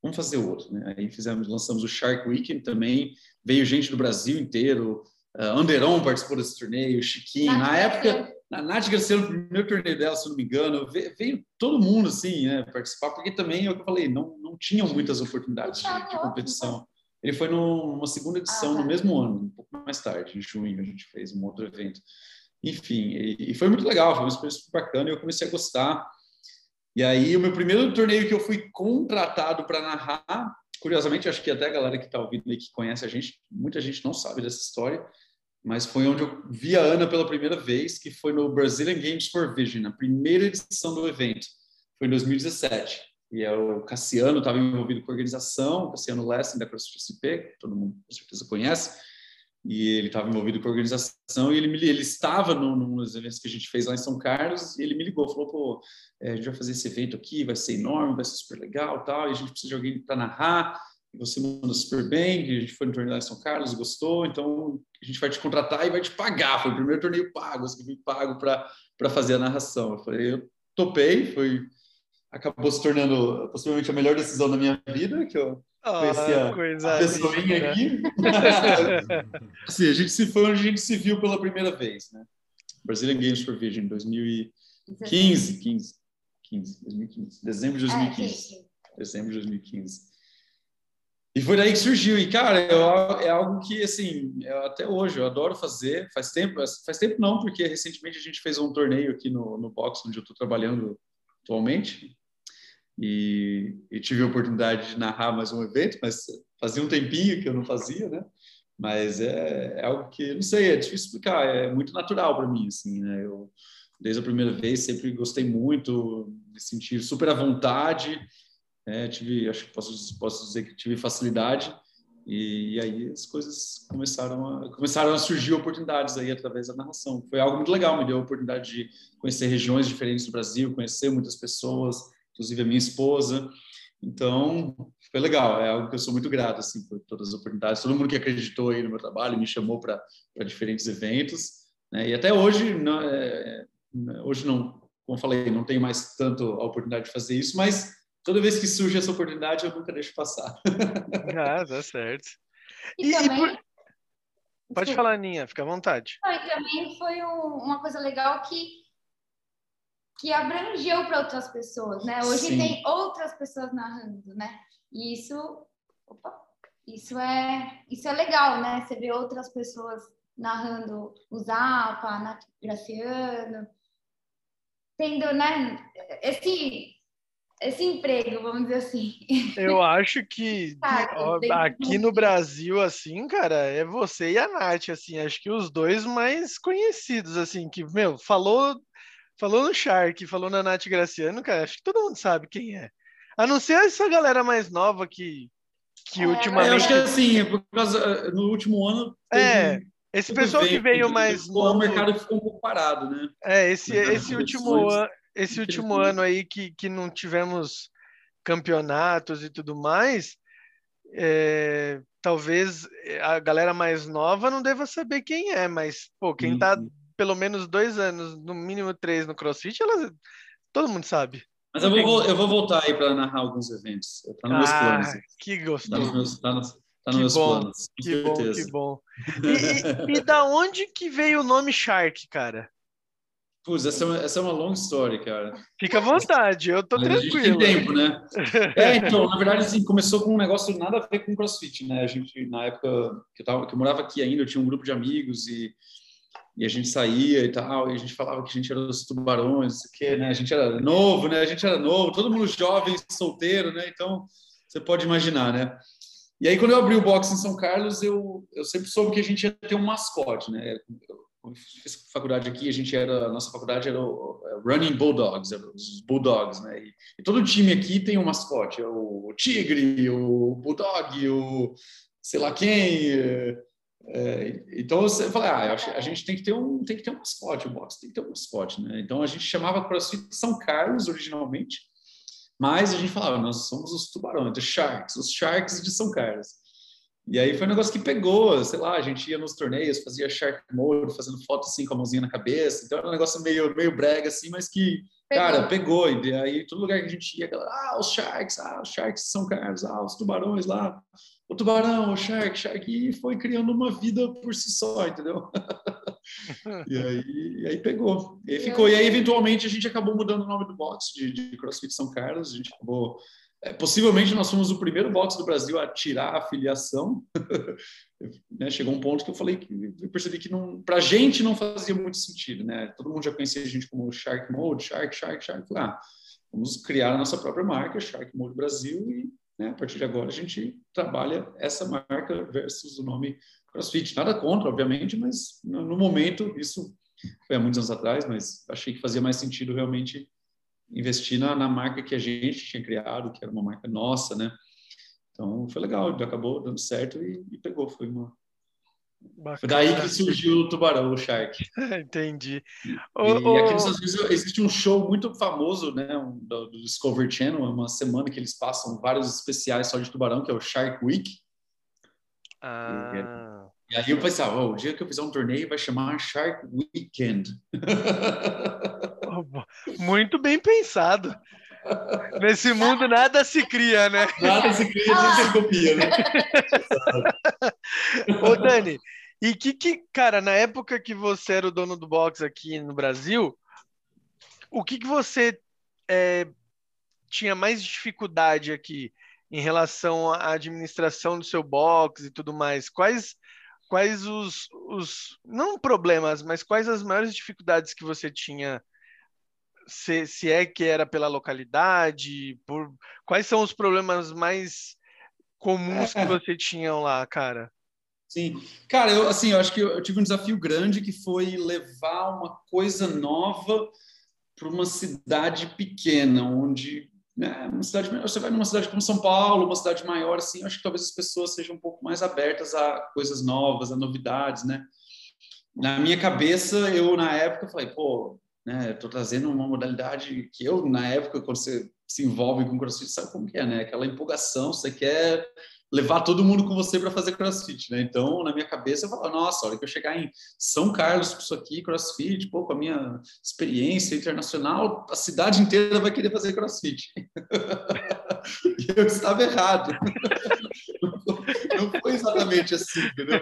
vamos fazer outro, né? Aí fizemos, lançamos o Shark Week também, veio gente do Brasil inteiro, Uh, Anderon participou desse torneio, Chiquinho. Nath na época, a Nath Graciano, no primeiro torneio dela, se não me engano, veio, veio, todo mundo assim, né, participar, porque também é o que eu falei, não, não tinham muitas oportunidades de, de competição. Ele foi numa segunda edição ah, no mesmo ano, um pouco mais tarde, em junho, a gente fez um outro evento. Enfim, e, e foi muito legal, foi uma experiência muito bacana e eu comecei a gostar. E aí, o meu primeiro torneio que eu fui contratado para narrar, curiosamente, acho que até a galera que está ouvindo aí, que conhece a gente, muita gente não sabe dessa história, mas foi onde eu vi a Ana pela primeira vez, que foi no Brazilian Games for Vision, a primeira edição do evento. Foi em 2017. E é o Cassiano estava envolvido com a organização, Cassiano Lessing da CrossFit SP, todo mundo com certeza conhece, e ele estava envolvido com a organização e ele, me, ele estava no, nos eventos que a gente fez lá em São Carlos e ele me ligou, falou, pô, é, a gente vai fazer esse evento aqui, vai ser enorme, vai ser super legal tal, e a gente precisa de alguém para narrar, você manda super bem, a gente foi no torneio lá em São Carlos, gostou, então a gente vai te contratar e vai te pagar. Foi o primeiro torneio pago, assim, fui pago para fazer a narração. Eu falei, eu topei, foi acabou se tornando possivelmente a melhor decisão da minha vida, que eu ah, conheci a, a pessoinha né? aqui. assim, a gente se foi onde a gente se viu pela primeira vez, né? Brazilian Games for Vision, 2015, 15, 15, 2015, dezembro de 2015. É, dezembro de 2015. E foi daí que surgiu. E, cara, eu, é algo que, assim, eu, até hoje eu adoro fazer. Faz tempo, faz tempo não, porque recentemente a gente fez um torneio aqui no, no box, onde eu estou trabalhando atualmente. E, e, tive a oportunidade de narrar mais um evento, mas fazia um tempinho que eu não fazia, né? Mas é, é algo que, não sei, é difícil explicar, é muito natural para mim, assim, né? Eu, desde a primeira vez, sempre gostei muito, me senti super à vontade é, tive, acho que posso, posso dizer que tive facilidade e, e, aí as coisas começaram a, começaram a surgir oportunidades aí através da narração. Foi algo muito legal, me deu a oportunidade de conhecer regiões diferentes do Brasil, conhecer muitas pessoas, inclusive a minha esposa. Então, foi legal, é algo que eu sou muito grato assim por todas as oportunidades, todo mundo que acreditou aí no meu trabalho, me chamou para diferentes eventos, né? E até hoje, não, é, é, hoje não, como falei, não tenho mais tanto a oportunidade de fazer isso, mas toda vez que surge essa oportunidade, eu nunca deixo passar.
ah, tá certo. E, e também... Por... Pode falar, Aninha, fica à vontade.
Ah, e também foi um, uma coisa legal que, que abrangeu para outras pessoas, né? Hoje Sim. tem outras pessoas narrando, né? E isso, opa, isso é, isso é legal, né? Você vê outras pessoas narrando o Zapa, a Nath Graciano, tendo, né? Esse esse emprego, vamos dizer assim.
Eu acho que ó, aqui no Brasil, assim, cara, é você e a Nath, assim, acho que os dois mais conhecidos, assim, que, meu, falou falou no Shark, falou na Nath Graciano, cara, acho que todo mundo sabe quem é. A não ser essa galera mais nova que, que
É,
ultimamente.
eu acho que assim, por causa, no último ano.
É,
teve
esse pessoal que
evento,
veio mais
O
novo.
mercado ficou um pouco parado, né?
É, esse, esse último,
competições,
an- esse último ano aí que, que não tivemos campeonatos e tudo mais, é, talvez a galera mais nova não deva saber quem é, mas, pô, quem tá
Sim.
pelo menos dois anos, no mínimo três no CrossFit, ela, todo mundo sabe.
Mas eu vou, eu vou voltar aí para narrar alguns eventos. Tá nos meus
Ah,
planos.
que
Tá nos
gostoso.
meus, tá nos, tá nos
Que
meus
bom,
planos. Com
Que bom,
certeza.
que bom. E, e- e da onde que veio o nome Shark, cara?
Putz, essa é, uma, essa é uma longa história, cara.
Fica à vontade, eu tô
Mas a gente tem
tranquilo.
tempo, né? É, então, na verdade, assim, começou com um negócio nada a ver com crossfit, né? A gente, na época que eu, tava, que eu morava aqui ainda, eu tinha um grupo de amigos e, e a gente saía e tal, e a gente falava que a gente era os tubarões, não sei o quê, né? A gente era novo, né? A gente era novo, todo mundo jovem, solteiro, né? Então, você pode imaginar, né? E aí, quando eu abri o box em São Carlos, eu, eu sempre soube que a gente ia ter um mascote, né? Eu, fiz faculdade aqui, a gente era, a nossa faculdade era o é, Running Bulldogs, era os Bulldogs, né? E, e todo time aqui tem um mascote, é o Tigre, o Bulldog, o sei lá quem. é, é, então você fala, ah, a gente tem que ter um tem que ter um mascote, o box tem que ter um mascote, né? Então a gente chamava CrossFit São Carlos originalmente, mas a gente falava, nós somos os tubarões, the Sharks, os Sharks de São Carlos. E aí foi um negócio que pegou, sei lá, a gente ia nos torneios, fazia Shark Mode, fazendo foto assim com a mãozinha na cabeça, então era um negócio meio, meio brega assim, mas que, cara, pegou. E aí todo lugar que a gente ia, aquela, ah, os Sharks, ah, os Sharks São Carlos, ah, os tubarões lá, o tubarão, o Shark, Shark, e foi criando uma vida por si só, entendeu? e, aí, e aí pegou. E aí ficou. E aí, eventualmente, a gente acabou mudando o nome do box de, de CrossFit São Carlos, a gente acabou é, possivelmente nós fomos o primeiro box do Brasil a tirar a filiação. né, chegou um ponto que eu falei que eu percebi que para a gente não fazia muito sentido, né? Todo mundo já conhecia a gente como Shark Mode, Shark, Shark, Shark. Ah, vamos criar a nossa própria marca, Shark Mode Brasil, e né, a partir de agora a gente trabalha essa marca versus o nome CrossFit. Nada contra, obviamente, mas no, no momento isso foi há muitos anos atrás, mas achei que fazia mais sentido realmente investir na, na, marca que a gente tinha criado, que era uma marca nossa, né? Então foi legal, acabou dando certo e, e pegou. Foi uma. Bacana. Foi daí que surgiu o Tubarão, o Shark.
Entendi.
E, e aqui nos Estados Unidos existe um show muito famoso, né? Um, do, do, Discovery Channel, é uma semana que eles passam vários especiais só de tubarão, que é o Shark Week.
Ah.
E, e aí eu pensava, oh, o dia que eu fizer um torneio vai chamar Shark Weekend.
Muito bem pensado. Nesse mundo nada se cria, né?
Nada se cria, a gente se copia, né?
Ô, Dani, e que, que, cara, na época que você era o dono do box aqui no Brasil, o que, que você é, tinha mais dificuldade aqui em relação à administração do seu box e tudo mais? Quais, quais os, os, não problemas, mas quais as maiores dificuldades que você tinha? Se, se, é que era pela localidade, por quais são os problemas mais comuns que você tinha lá, cara?
Sim, cara, eu assim, eu acho que eu tive um desafio grande que foi levar uma coisa nova para uma cidade pequena, onde né, uma cidade você vai numa cidade como São Paulo, uma cidade maior assim, acho que talvez as pessoas sejam um pouco mais abertas a coisas novas, a novidades, né? Na minha cabeça, eu na época falei, pô, né? Estou trazendo uma modalidade que eu, na época, quando você se envolve com crossfit, sabe como que é, né? Aquela empolgação, você quer levar todo mundo com você para fazer crossfit, né? Então, na minha cabeça, eu falo, nossa, a hora que eu chegar em São Carlos com isso aqui, crossfit, pô, com a minha experiência internacional, a cidade inteira vai querer fazer crossfit. e eu estava errado. Não foi exatamente assim, entendeu?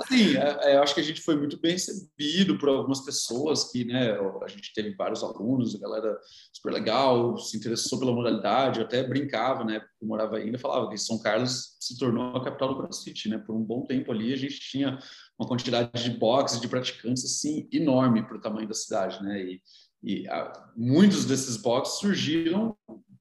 Assim, eu acho que a gente foi muito bem recebido por algumas pessoas que, né, a gente teve vários alunos, a galera super legal, se interessou pela modalidade, eu até brincava, né, eu morava ainda, falava que São Carlos se tornou a capital do CrossFit, né, por um bom tempo ali a gente tinha uma quantidade de boxes, de praticantes, assim, enorme para o tamanho da cidade, né, e, e a, muitos desses boxes surgiram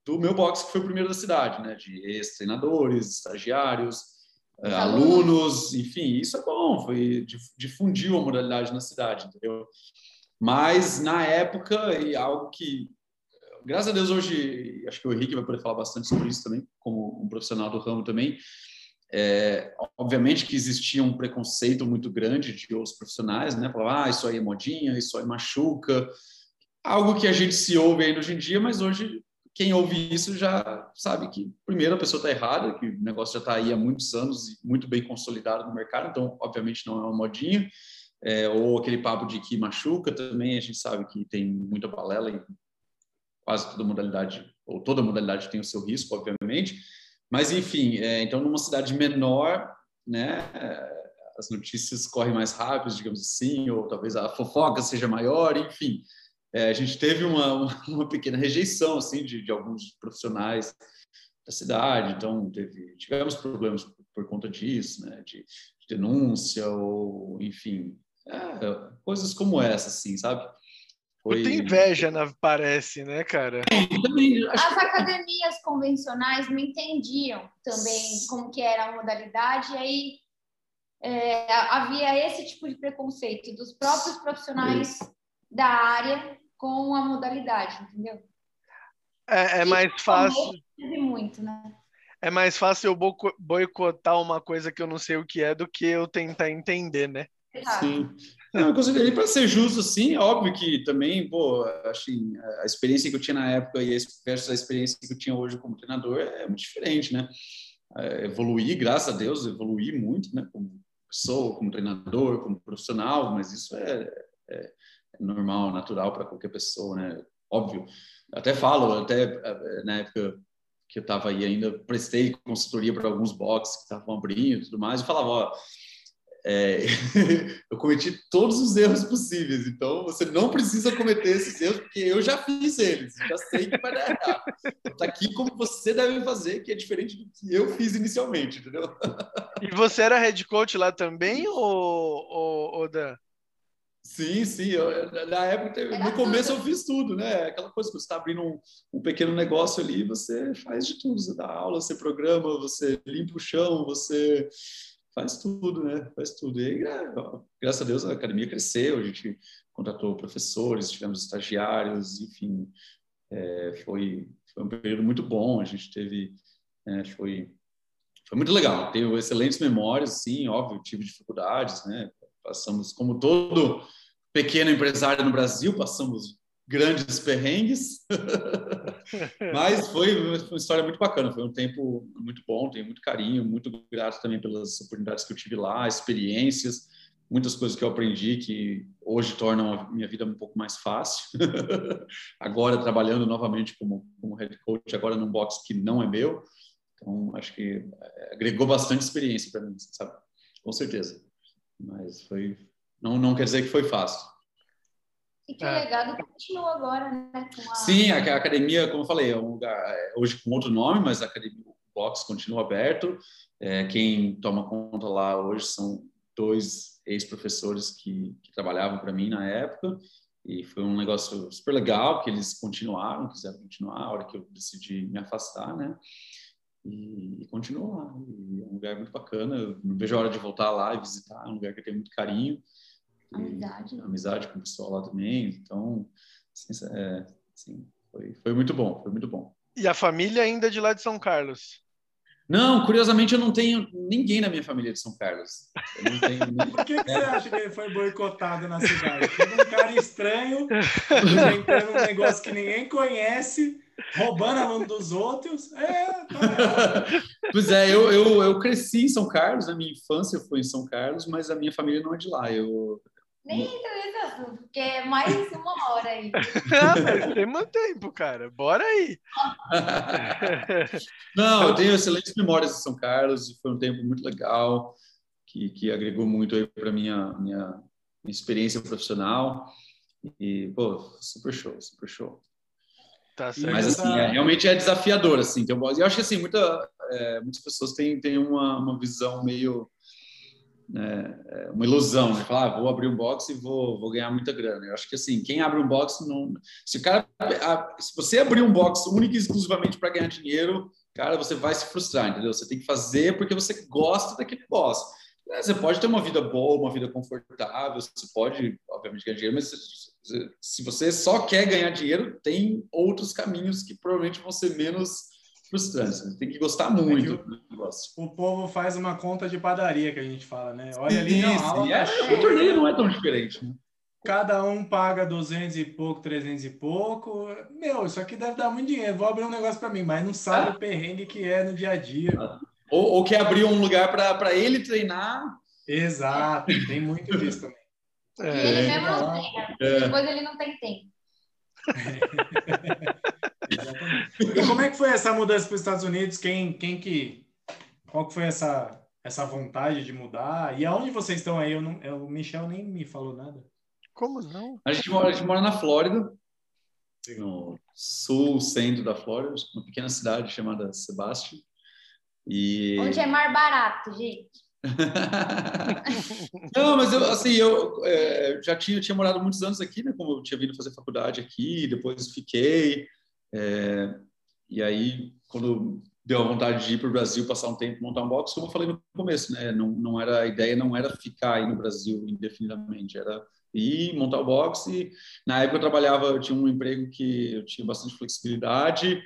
do meu box, que foi o primeiro da cidade, né, de ex-treinadores, estagiários, Uh, alunos, enfim, isso é bom, foi difundiu a modalidade na cidade, entendeu? Mas na época, e algo que, graças a Deus, hoje, acho que o Henrique vai poder falar bastante sobre isso também, como um profissional do ramo também. É, obviamente que existia um preconceito muito grande de outros profissionais, né? Falavam, ah, isso aí é modinha, isso aí machuca. Algo que a gente se ouve ainda hoje em dia, mas hoje quem ouve isso já sabe que, primeiro, a pessoa está errada, que o negócio já está aí há muitos anos e muito bem consolidado no mercado, então, obviamente, não é uma modinha. É, ou aquele papo de que machuca também, a gente sabe que tem muita balela em quase toda modalidade, ou toda modalidade tem o seu risco, obviamente. Mas, enfim, é, então, numa cidade menor, né, as notícias correm mais rápido, digamos assim, ou talvez a fofoca seja maior, enfim é, a gente teve uma, uma pequena rejeição assim de, de alguns profissionais da cidade, então teve, tivemos problemas por, por conta disso, né, de, de, denúncia ou enfim, é, coisas como essa, assim, sabe?
Foi... Muita inveja, parece, né, cara?
As academias convencionais não entendiam também como que era a modalidade, e aí é, havia esse tipo de preconceito dos próprios profissionais da área com a modalidade, entendeu?
É, é mais fácil.
Muito, né?
É mais fácil eu boicotar uma coisa que eu não sei o que é do que eu tentar entender, né?
Sim. Não, eu considerei para ser justo, assim, óbvio que também, pô, assim, a experiência que eu tinha na época e versus a experiência que eu tinha hoje como treinador é muito diferente, né? É, evoluí, graças a Deus, evoluí muito, né? Como pessoa, como treinador, como profissional, mas isso é, é normal, natural para qualquer pessoa, né? Óbvio. Até falo, até eh, na época que eu estava aí ainda, prestei consultoria para alguns boxes que estavam abrindo e tudo mais, e falava, ó, é, eu cometi todos os erros possíveis, então você não precisa cometer esses erros, porque eu já fiz eles, já sei que vai dar errado. Está aqui como você deve fazer, que é diferente do que eu fiz inicialmente, entendeu?
E você era head coach lá também, ou, ou, ou Dan?
Sim, sim. Eu, na época, no começo tudo. eu fiz tudo, né? Aquela coisa que você está abrindo um, um, pequeno negócio ali, você faz de tudo. Você dá aula, você programa, você limpa o chão, você faz tudo, né? Faz tudo. E aí, é, graças a Deus, a academia cresceu, a gente contratou professores, tivemos estagiários, enfim. É, foi, foi um período muito bom. A gente teve. É, foi, foi muito legal. Tenho excelentes memórias, sim, óbvio, tive dificuldades, né? Passamos, como todo pequeno empresário no Brasil, passamos grandes perrengues, mas foi, uma história muito bacana, foi um tempo muito bom, tenho muito carinho, muito grato também pelas oportunidades que eu tive lá, experiências, muitas coisas que eu aprendi que hoje tornam a minha vida um pouco mais fácil. agora trabalhando novamente como, como head coach, agora num box que não é meu, então acho que é, agregou bastante experiência para mim, sabe? Com certeza. Mas foi. Não, não quer dizer que foi fácil.
E que o é. legado continua agora, né?
A... Sim, a, a, academia, como eu falei, é um lugar, é, hoje com outro nome, mas a academia, o box continua aberto. É, quem toma conta lá hoje são dois ex-professores que, que trabalhavam para mim na época. E foi um negócio super legal, que eles continuaram, quiseram continuar, a hora que eu decidi me afastar, né? E, e continua lá. E é um lugar muito bacana. Eu não vejo a hora de voltar lá e visitar. É um lugar que eu tenho muito carinho.
Amizade.
Amizade com o pessoal lá também. Então, assim, é, assim, foi, foi muito bom, foi muito bom.
E a família ainda de lá de São Carlos?
Não, curiosamente eu não tenho ninguém na minha família de São Carlos.
Nem... Por que, que você acha que ele foi boicotado na cidade? Tem um cara estranho, inventando um negócio que ninguém conhece, roubando a mão dos outros. É, tá
pois é, eu, eu, eu cresci em São Carlos, a minha infância foi em São Carlos, mas a minha família não é de lá. Eu,
nem talvez porque é mais uma hora aí.
ah, tem muito tempo, cara. Bora aí.
Não, eu tenho excelentes memórias de São Carlos e foi um tempo muito legal que, que agregou muito aí para minha, minha minha experiência profissional e pô, super show, super show. Tá certo. Mas assim, é, realmente é desafiador assim. Tem um, eu acho que assim muita, é, muitas pessoas têm, têm uma, uma visão meio né, é uma ilusão, né? Falar, ah, vou abrir um box e vou, vou ganhar muita grana. Eu acho que assim, quem abre um box não. Se o cara, se você abrir um box único e exclusivamente para ganhar dinheiro, cara, você vai se frustrar, entendeu? Você tem que fazer porque você gosta daquele negócio. É, você pode ter uma vida boa, uma vida confortável, você pode, obviamente, ganhar dinheiro, mas Se você só quer ganhar dinheiro, tem outros caminhos que provavelmente vão ser menos frustrantes. Você tem que gostar muito do negócio.
O povo faz uma conta de padaria que a gente fala, né? Olha ali,
Isso,
não,
é, o torneio não é tão diferente. Né?
cada um paga 200 e pouco, 300 e pouco. Meu, isso aqui deve dar muito dinheiro. Vou abrir um negócio para mim, mas não sabe o perrengue que é no dia a dia.
Ou, ou quer abrir um lugar para ele treinar.
Exato, tem muito disso também.
E ele mesmo não treina,
É.
depois ele não tem tempo.
E como é que foi essa mudança para os Estados Unidos? Quem, quem que. Qual que foi essa, essa vontade de mudar? E aonde vocês estão aí? Eu não, eu- o Michel nem me falou nada.
Como não?
A gente mora, a gente mora na Flórida, no sul, centro da Flórida, uma pequena cidade chamada Sebastian. E...
Onde é mais barato, gente?
Não, mas eu, assim, eu é, já tinha, tinha morado muitos anos aqui, né? Como eu tinha vindo fazer faculdade aqui, depois fiquei. é, e aí, quando deu a vontade de ir para o Brasil, passar um tempo, montar um box, como eu falei no começo, né? Não, não era, a ideia não era ficar aí no Brasil indefinidamente, era ir montar o box. E na época eu trabalhava, eu tinha um emprego que eu tinha bastante flexibilidade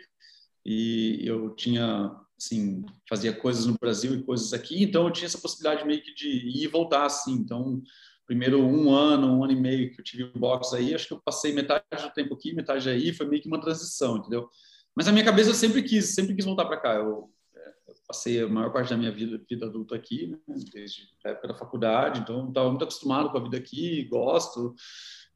e eu tinha assim, fazia coisas no Brasil e coisas aqui, então eu tinha essa possibilidade meio que de ir e voltar, assim, então, primeiro um ano, um ano e meio que eu tive box aí, acho que eu passei metade do tempo aqui, metade aí, foi meio que uma transição, entendeu? Mas na minha cabeça eu sempre quis, sempre quis voltar para cá, eu, é, eu passei a maior parte da minha vida, vida adulta aqui, né, desde a época da faculdade, então estava muito acostumado com a vida aqui, gosto,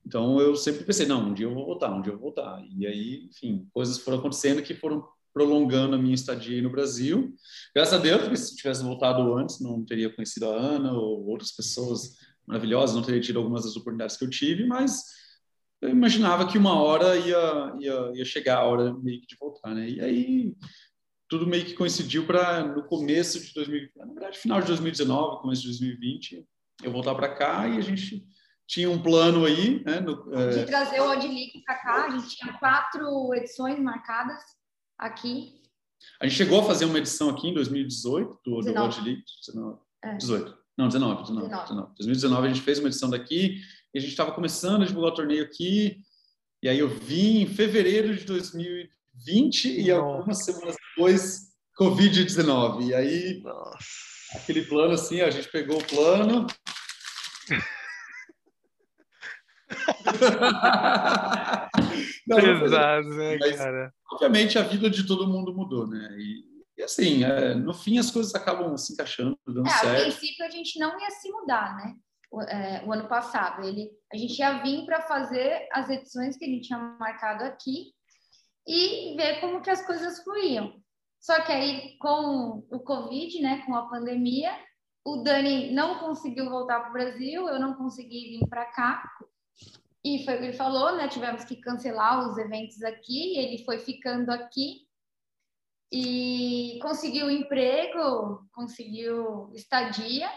então eu sempre pensei, não, um dia eu vou voltar, um dia eu vou voltar, e aí, enfim, coisas foram acontecendo que foram prolongando a minha estadia aí no Brasil. Graças a Deus, porque se tivesse voltado antes, não teria conhecido a Ana ou outras pessoas maravilhosas, não teria tido algumas das oportunidades que eu tive, mas eu imaginava que uma hora ia, ia, ia chegar a hora meio que de voltar, né? E aí tudo meio que coincidiu para no começo de 2020, na verdade, final de 2019, começo de 2020, eu voltar para cá e a gente tinha um plano aí, né? No,
De
é,
trazer o Odilic para cá, a gente tinha quatro edições marcadas aqui.
A gente chegou a fazer uma edição aqui em 2018 do, do
19.
World League. 19,
É.
18. Não, 19, 19,
19.
19. 2019 a gente fez uma edição daqui e a gente estava começando a divulgar o torneio aqui. E aí eu vim em fevereiro de 2020 e
Nossa.
algumas semanas depois, Covid-19. E aí,
Nossa.
aquele plano assim, a gente pegou o plano. Não,
né,
Mas-
cara?
obviamente a vida de todo mundo mudou, né? E, e assim, é, no fim as coisas acabam se encaixando, dando
É, a
certo.
princípio a gente não ia se mudar, né? O, é, o ano passado. Ele, a gente ia vir para fazer as edições que a gente tinha marcado aqui e ver como que as coisas fluíam. Só que aí, com o Covid, né, com a pandemia, o Dani não conseguiu voltar para o Brasil, eu não consegui vir para cá. E foi o que ele falou, né? Tivemos que cancelar os eventos aqui, ele foi ficando aqui e conseguiu emprego, conseguiu estadia.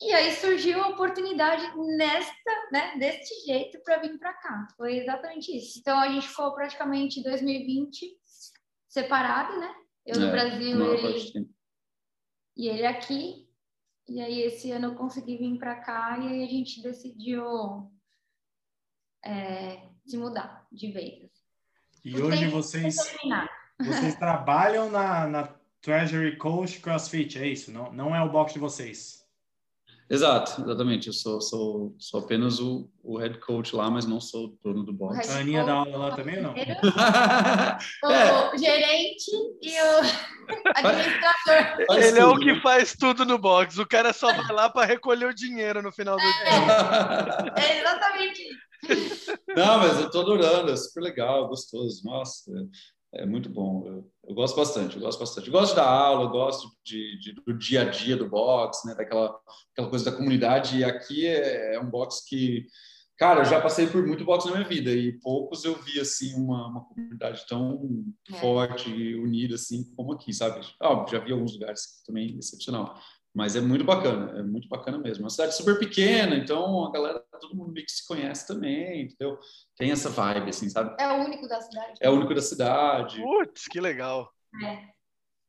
E aí surgiu a oportunidade nesta, né, deste jeito para vir para cá. Foi exatamente isso. Então a gente ficou praticamente 2020 separado, né? Eu no
É,
Brasil,
maior
ele e ele aqui. E aí esse ano eu consegui vir para cá e aí a gente decidiu é, se mudar de vez.
E
Não
hoje vocês, vocês trabalham na, na Treasury Coast CrossFit, é isso? Não, não é o box de vocês.
Exato, exatamente. Eu sou, sou, sou apenas o, o head coach lá, mas não sou o dono do box.
A Aninha dá aula lá também ou não?
O gerente e o administrador.
Ele é o que faz tudo no box. O cara só vai lá para recolher o dinheiro no final do dia.
É exatamente isso.
Não, mas eu tô adorando, é super legal, gostoso. Nossa, é, é muito bom. Eu, eu gosto bastante, eu gosto bastante. Eu gosto dar aula, eu gosto de, de- do dia a dia do box, né? Daquela aquela coisa da comunidade. E aqui é, é um box que, cara, eu já passei por muito box na minha vida e poucos eu vi assim uma, uma comunidade tão
É.
forte e unida assim como aqui, sabe? Ó, já vi alguns lugares também excepcional. Mas é muito bacana, é muito bacana mesmo. É uma cidade super pequena, então a galera, todo mundo meio que se conhece também, entendeu? Tem essa vibe, assim, sabe?
É o único da cidade.
É o único da cidade.
Putz, que legal.
É.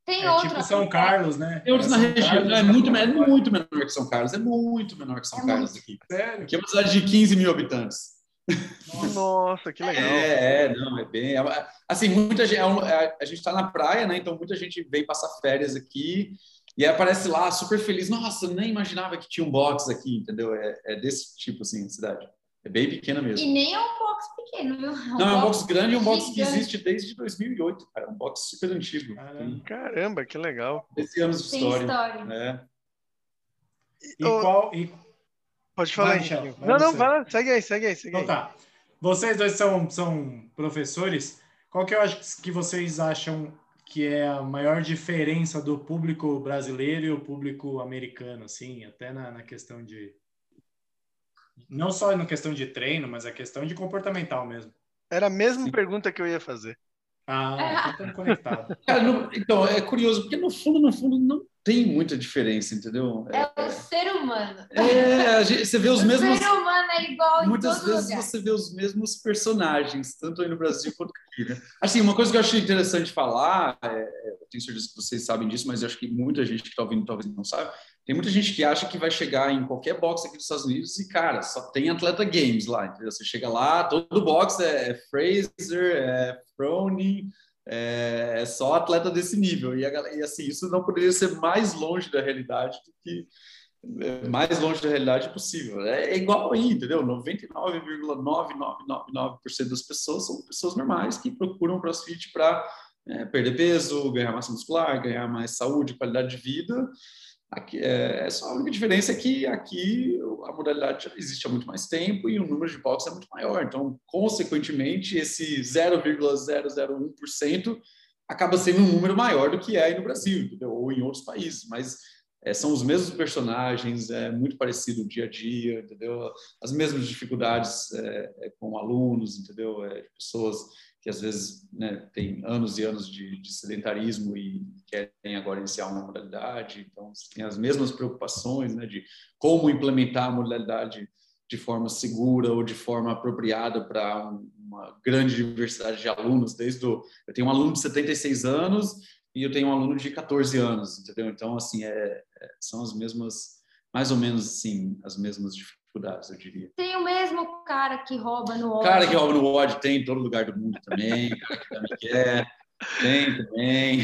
Tem
É
outro.
tipo São Carlos, né?
Tem outros na
São
região,
Carlos,
é muito, é muito menor que São Carlos, é muito menor que São
É
Carlos aqui.
Sério?
Aqui é uma cidade de 15 mil habitantes.
Nossa, que legal.
É, é, não, é bem. é- assim, muita gente. é um- é- a gente está na praia, né? Então muita gente vem passar férias aqui e aí aparece lá super feliz. Nossa, eu nem imaginava que tinha um box aqui, entendeu? É, é desse tipo, assim, a cidade. É bem pequena mesmo.
E nem é um box pequeno, viu?
Não, é um box grande e um box que existe desde 2008, cara. É um box super antigo.
Caramba.
Que legal.
13 anos de
Tem
história.
história.
É.
E
Ô,
qual. E,
Pode falar,
Vai. Michel, vai
Não, não, fala. Segue aí, segue aí, segue
então
aí.
tá. Vocês dois são, são professores. Qual que eu acho que vocês acham que é a maior diferença do público brasileiro e o público americano, assim, até na, na questão de. Não só na questão de treino, mas a questão de comportamental mesmo.
Era a mesma
Sim.
pergunta que eu ia fazer.
Ah, então estamos conectados.
Cara, no- então, é curioso, porque no fundo, no fundo, não tem muita diferença, entendeu?
É o ser humano.
É, gente- você vê os
o
mesmos.
ser humano é igual
Muitas vezes
lugar.
você vê os mesmos personagens, tanto aí no Brasil quanto aqui, né? Assim, uma coisa que eu achei interessante falar, é, é, eu tenho certeza que vocês sabem disso, mas eu acho que muita gente que está ouvindo talvez não sabe. Tem muita gente que acha que vai chegar em qualquer box aqui dos Estados Unidos e, cara, só tem atleta games lá, entendeu? Você chega lá, todo box é, é Fraser, é Froning, é, é só atleta desse nível. E, a e, assim, isso não poderia ser mais longe da realidade do que é, mais longe da realidade possível. É igual aí, entendeu? 99,9999% das pessoas são pessoas normais que procuram CrossFit para perder peso, ganhar massa muscular, ganhar mais saúde, qualidade de vida. Aqui, é, só a única diferença é que aqui a modalidade existe há muito mais tempo e o número de boxes é muito maior. Então, consequentemente, esse 0,001% acaba sendo um número maior do que é aí no Brasil, entendeu? Ou em outros países. Mas é, são os mesmos personagens, é muito parecido o dia a dia, entendeu? As mesmas dificuldades é, é, com alunos, entendeu? É, pessoas que às vezes né, têm anos e anos de, de, sedentarismo e querem agora iniciar uma modalidade, então tem as mesmas preocupações né, de como implementar a modalidade de forma segura ou de forma apropriada para um, uma grande diversidade de alunos, desde o, eu tenho um aluno de 76 anos e eu tenho um aluno de 14 anos, entendeu? Então, assim, é, é, são as mesmas, mais ou menos, assim, as mesmas dificuldades, eu diria.
Tem o mesmo cara que rouba no
ódio. Cara que rouba no ódio tem em todo lugar do mundo também, cara que também quer, tem também.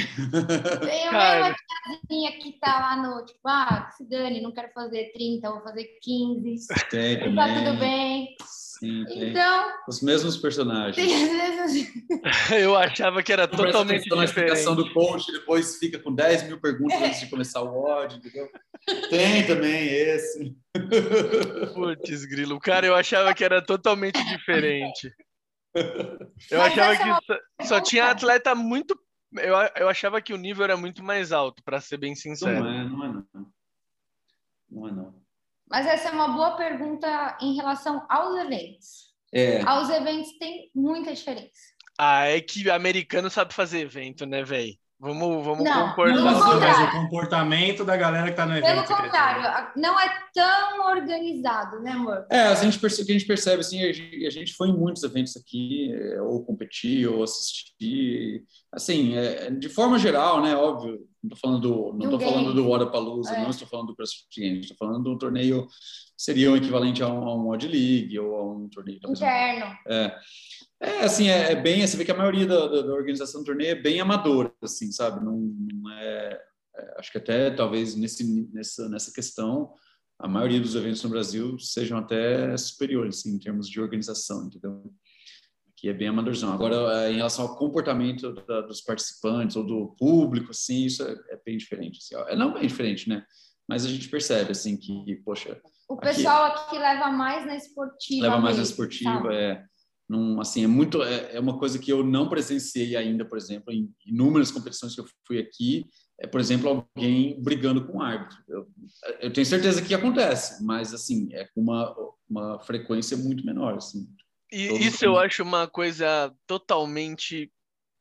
Tem a mesma tiazinha que tá lá no, tipo, ah, se dane, não quero fazer 30, vou fazer 15.
Tem também.
Tá tudo bem.
Sim.
Então,
os mesmos personagens.
Eu achava que era totalmente
na
diferente.
explicação do coach, depois fica com 10 mil perguntas antes de começar o ódio, entendeu? Tem também esse.
Putz, grilo. Cara, eu achava que era totalmente diferente. Eu
Mas
achava
é
que
uma
só, só tinha atleta muito. Eu, eu achava que o nível era muito mais alto, para ser bem sincero.
Não é, não é não. Não é não.
Mas essa é uma boa pergunta em relação aos eventos.
É.
Aos eventos tem muita diferença.
Ah, é que americano sabe fazer evento, né, velho? Vamos, vamos
Não,
concordar.
Mas, mas o comportamento da galera que está no evento.
Pelo contrário, a- não é tão organizado, né, amor?
É, a gente percebe, que a gente percebe assim, a gente, a gente foi em muitos eventos aqui, é, ou competir, ou assistir, assim, é, de forma geral, né, óbvio, não estou falando do, não tô falando do Wodapalooza,
É.
não estou falando do CrossFit Games, estou falando do torneio, seria o equivalente a um, a um Odd League, ou a um torneio...
Interno.
É, é assim, é, é bem, você vê que a maioria da, da, da organização do torneio é bem amadora, assim, sabe? Não, não é, é, acho que até talvez nesse, nessa, nessa questão a maioria dos eventos no Brasil sejam até superiores, assim, em termos de organização, entendeu? Que é bem amadorzão. Agora, é, em relação ao comportamento da, dos participantes ou do público, assim, isso é, é bem diferente. Assim, é não bem diferente, né? Mas a gente percebe, assim, que, poxa,
O
Aqui-
pessoal aqui, leva mais na esportiva.
leva mais na esportiva,
sabe?
é, num, assim, é muito, é, é uma coisa que eu não presenciei ainda, por exemplo, em inúmeras competições que eu fui aqui, é, por exemplo, alguém brigando com o árbitro. Eu, eu tenho certeza que acontece, mas, assim, é com uma, uma frequência muito menor, assim.
E
Todos
isso eu
têm.
acho uma coisa totalmente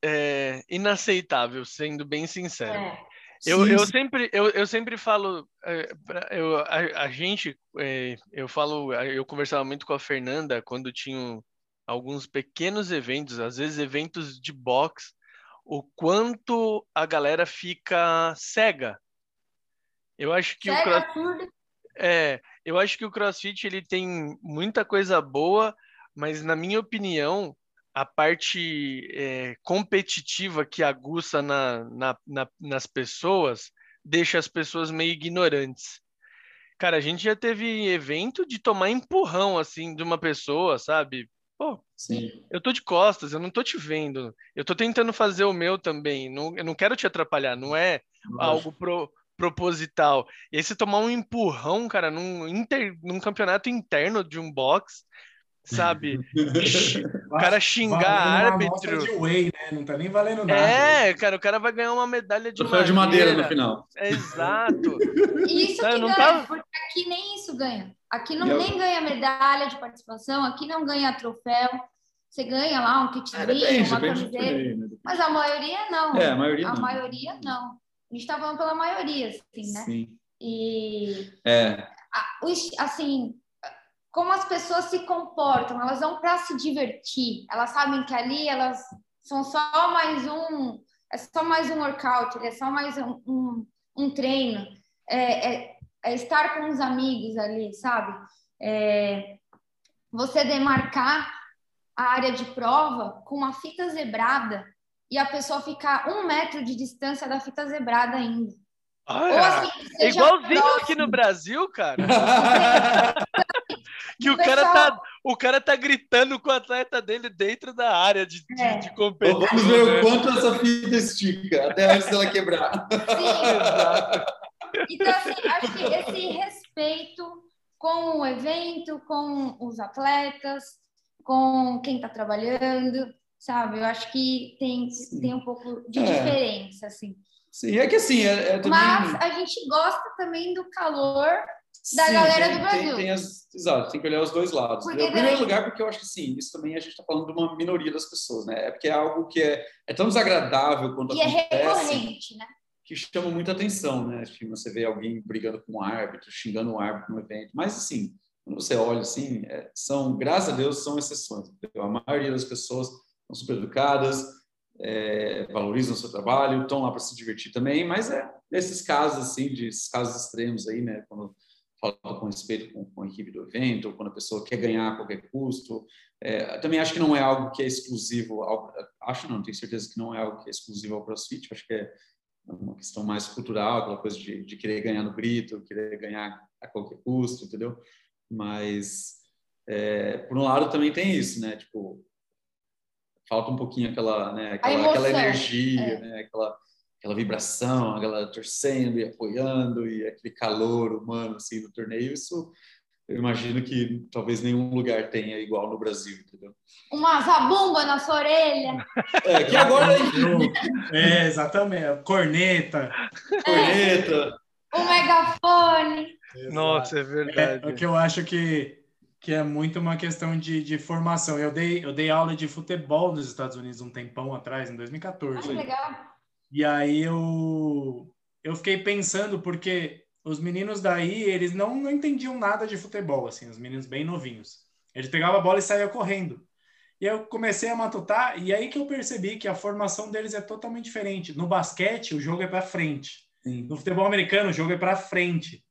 é, inaceitável, sendo bem sincero.
É.
Eu,
Sim,
eu
sim.
sempre eu, eu sempre falo é, eu, a, a gente é, eu falo eu conversava muito com a Fernanda quando tinham alguns pequenos eventos às vezes eventos de boxe o quanto a galera fica cega. Eu acho que
Cega,
o cross... é, eu acho que o CrossFit ele tem muita coisa boa, mas na minha opinião, a parte é, competitiva que aguça na, na, na, nas pessoas deixa as pessoas meio ignorantes. Cara, a gente já teve evento de tomar empurrão assim de uma pessoa, sabe? Pô,
Sim.
eu tô de costas, eu não tô te vendo. Eu tô tentando fazer o meu também. Não, eu não quero te atrapalhar, não é algo pro- proposital. E aí você tomar um empurrão, cara, num, inter, num campeonato interno de um box, sabe? O cara xingar árbitro.
de whey, né? Não tá nem valendo nada.
É, cara, o cara vai ganhar uma medalha de
Troféu de madeira no final.
É, exato.
E isso
Não,
que
não
ganha,
tá-
porque aqui nem isso ganha. Aqui não
eu-
nem ganha medalha de participação, aqui não ganha troféu. Você ganha lá um kitzinho,
É, depende,
uma camiseta,
né?
mas a maioria não.
É, a maioria
A
não.
maioria não. A gente tá falando pela maioria, assim, né?
Sim.
E
É,
assim, como as pessoas se comportam, elas vão para se divertir. Elas sabem que ali elas são só mais um, é só mais um workout, é só mais um, um, um treino. É, é- é estar com os amigos ali, sabe? É, você demarcar a área de prova com uma fita zebrada e a pessoa ficar um metro de distância da fita zebrada ainda. Ou assim,
é igualzinho
próximo.
aqui no Brasil, cara. Que o cara, tá, o cara tá gritando com o atleta dele dentro da área de, de,
É.
de competição.
Vamos ver
né?
o quanto essa fita estica, até antes dela quebrar.
Sim. Então, assim, acho que esse respeito com o evento, com os atletas, com quem está trabalhando, sabe? Eu acho que tem, tem um pouco de
É.
diferença, assim.
Sim, é que assim, é, é também...
Mas a gente gosta também do calor da
Sim,
galera
tem-
do Brasil.
Tem, tem as, exato, tem que olhar os dois lados.
Porque
em primeiro lugar, porque eu acho que sim, isso também a gente está falando de uma minoria das pessoas, né? É porque é algo que é, é tão desagradável quando
E é
acontece
recorrente, né?
que chama muita atenção, né? Tipo, você vê alguém brigando com um árbitro, xingando um árbitro no evento. Mas assim, quando você olha assim, é, são, graças a Deus, são exceções. entendeu? A maioria das pessoas são super educadas, é, valorizam o seu trabalho, estão lá para se divertir também, mas é nesses casos assim, de casos extremos aí, né? Quando falta com respeito com, com a equipe do evento, ou quando a pessoa quer ganhar a qualquer custo. É, também acho que não é algo que é exclusivo, ao, acho não, tenho certeza que não é algo que é exclusivo ao CrossFit, acho que é uma questão mais cultural, aquela coisa de, de querer ganhar no grito, querer ganhar a qualquer custo, entendeu? Mas, é, por um lado, também tem isso, né? Tipo, falta um pouquinho aquela, né? aquela, aquela energia,
é.
né? Aquela, aquela vibração, a galera torcendo e apoiando e aquele calor humano, assim, do torneio. Isso, eu imagino que talvez nenhum lugar tenha igual no Brasil, entendeu?
Uma zabumba na sua orelha.
É, que agora é
É, exatamente. Corneta.
corneta,
O megafone.
Nossa, é
É,
verdade.
o que eu acho que, que é muito uma questão de, de formação. Eu dei, eu dei aula de futebol nos Estados Unidos um tempão atrás, em
Ah,
2014.
que legal.
E aí eu, eu fiquei pensando, porque os meninos daí, eles não, não entendiam nada de futebol, assim, os meninos bem novinhos. Eles pegavam a bola e saíam correndo. E eu comecei a matutar, e aí que eu percebi que a formação deles é totalmente diferente. No basquete, o jogo é para frente. No futebol americano, o jogo é para frente.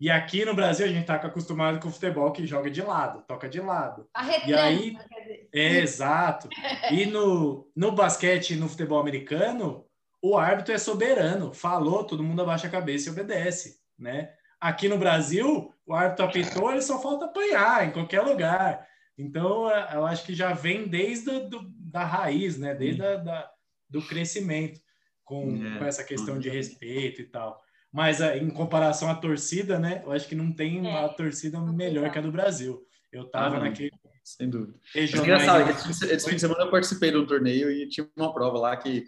E aqui no Brasil, a gente está acostumado com o futebol que joga de lado, toca de lado.
A retranca,
E aí-
quer dizer.
É, exato. E no, no basquete e no futebol americano, o árbitro é soberano. Falou, todo mundo abaixa a cabeça e obedece, né? Aqui no Brasil, o árbitro apitou, ele só falta apanhar em qualquer lugar. Então, é, eu acho que já vem desde a, do, da raiz, né? Desde a, da, do crescimento, com,
É.
com essa questão de respeito e tal. Mas é, em comparação à torcida, né? Eu acho que não tem
É.
uma torcida melhor que a do Brasil. Eu tava
Ah, não.
naquele
sem dúvida. Mas
regional.
engraçado, que esse fim de- esse fim de semana eu participei de um torneio e tinha uma prova lá que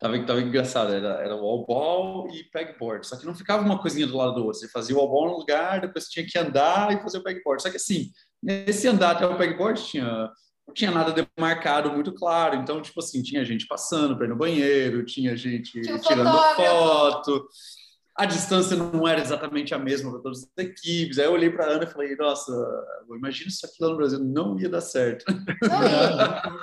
tava, tava engraçado, era, era wall ball e pegboard, só que não ficava uma coisinha do lado do outro, você fazia o wall ball no lugar, depois você tinha que andar e fazer o pegboard, só que assim, nesse andar até o pegboard tinha, não tinha nada demarcado muito claro, então tipo assim, tinha gente passando para ir no banheiro, tinha gente
Tinha
tirando foto, a distância não era exatamente a mesma para todas as equipes. Aí eu olhei para a Ana e falei: Nossa, imagina se aquilo lá no Brasil não ia dar certo.
E-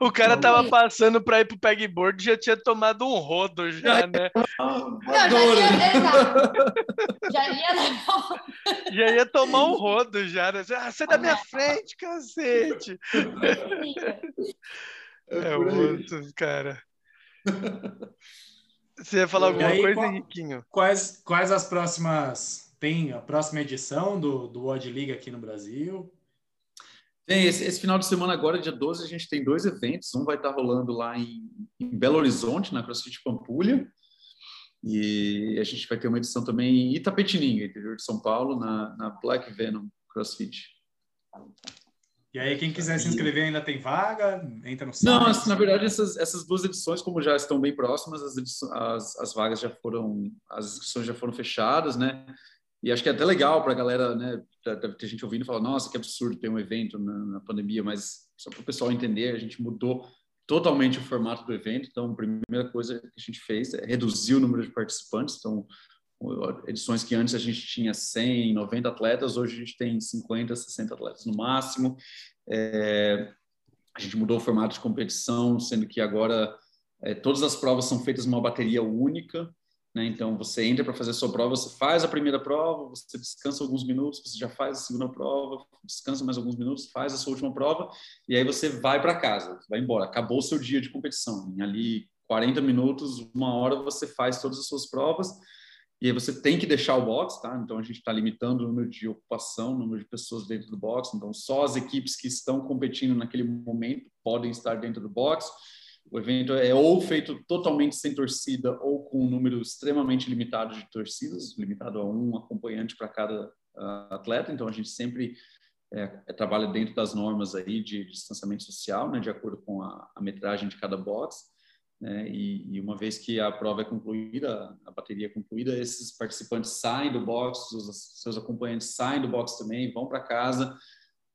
O cara tava passando para ir pro pegboard já tinha tomado um rodo já, né?
Não, já ia. Já ia,
já ia tomar um rodo já, né? Ah, sai da minha frente, cacete. É, é outro, cara. Você ia falar alguma aí, coisa, qual, Henriquinho?
Quais, quais as próximas. Tem a próxima edição do, do World League aqui no Brasil?
Tem, esse, esse, final de semana agora, dia 12, a gente tem dois eventos. Um vai estar rolando lá em, em Belo Horizonte, na CrossFit Pampulha. E a gente vai ter uma edição também em Itapetininga, interior de São Paulo, na, na Black Venom CrossFit.
E aí, quem quiser se inscrever ainda tem vaga? Entra no
site? Não, na verdade, essas, essas duas edições, como já estão bem próximas, as, edições, as, as vagas já foram, as inscrições já foram fechadas, né? E acho que é até legal para a galera, né? Deve ter gente ouvindo e falar, nossa, que absurdo ter um evento na, na pandemia, mas só para o pessoal entender, a gente mudou totalmente o formato do evento. Então, a primeira coisa que a gente fez é reduzir o número de participantes. Então, edições que antes a gente tinha 100, 90 atletas, hoje a gente tem 50, 60 atletas no máximo. É, a gente mudou o formato de competição, sendo que agora é, todas as provas são feitas numa bateria única. Né? Então, você entra para fazer a sua prova, você faz a primeira prova, você descansa alguns minutos, você já faz a segunda prova, descansa mais alguns minutos, faz a sua última prova, e aí você vai para casa, vai embora. Acabou o seu dia de competição. Em ali 40 minutos, uma hora, você faz todas as suas provas, e aí você tem que deixar o box, tá? Então a gente está limitando o número de ocupação, o número de pessoas dentro do box. Então só as equipes que estão competindo naquele momento podem estar dentro do box. O evento é ou feito totalmente sem torcida ou com um número extremamente limitado de torcidas, limitado a um acompanhante para cada uh, atleta. Então a gente sempre é, é, trabalha dentro das normas aí de, de distanciamento social, né, de acordo com a, a metragem de cada box. Né? E, e, uma vez que a prova é concluída, a bateria é concluída, esses participantes saem do box, os seus acompanhantes saem do box também, vão para casa,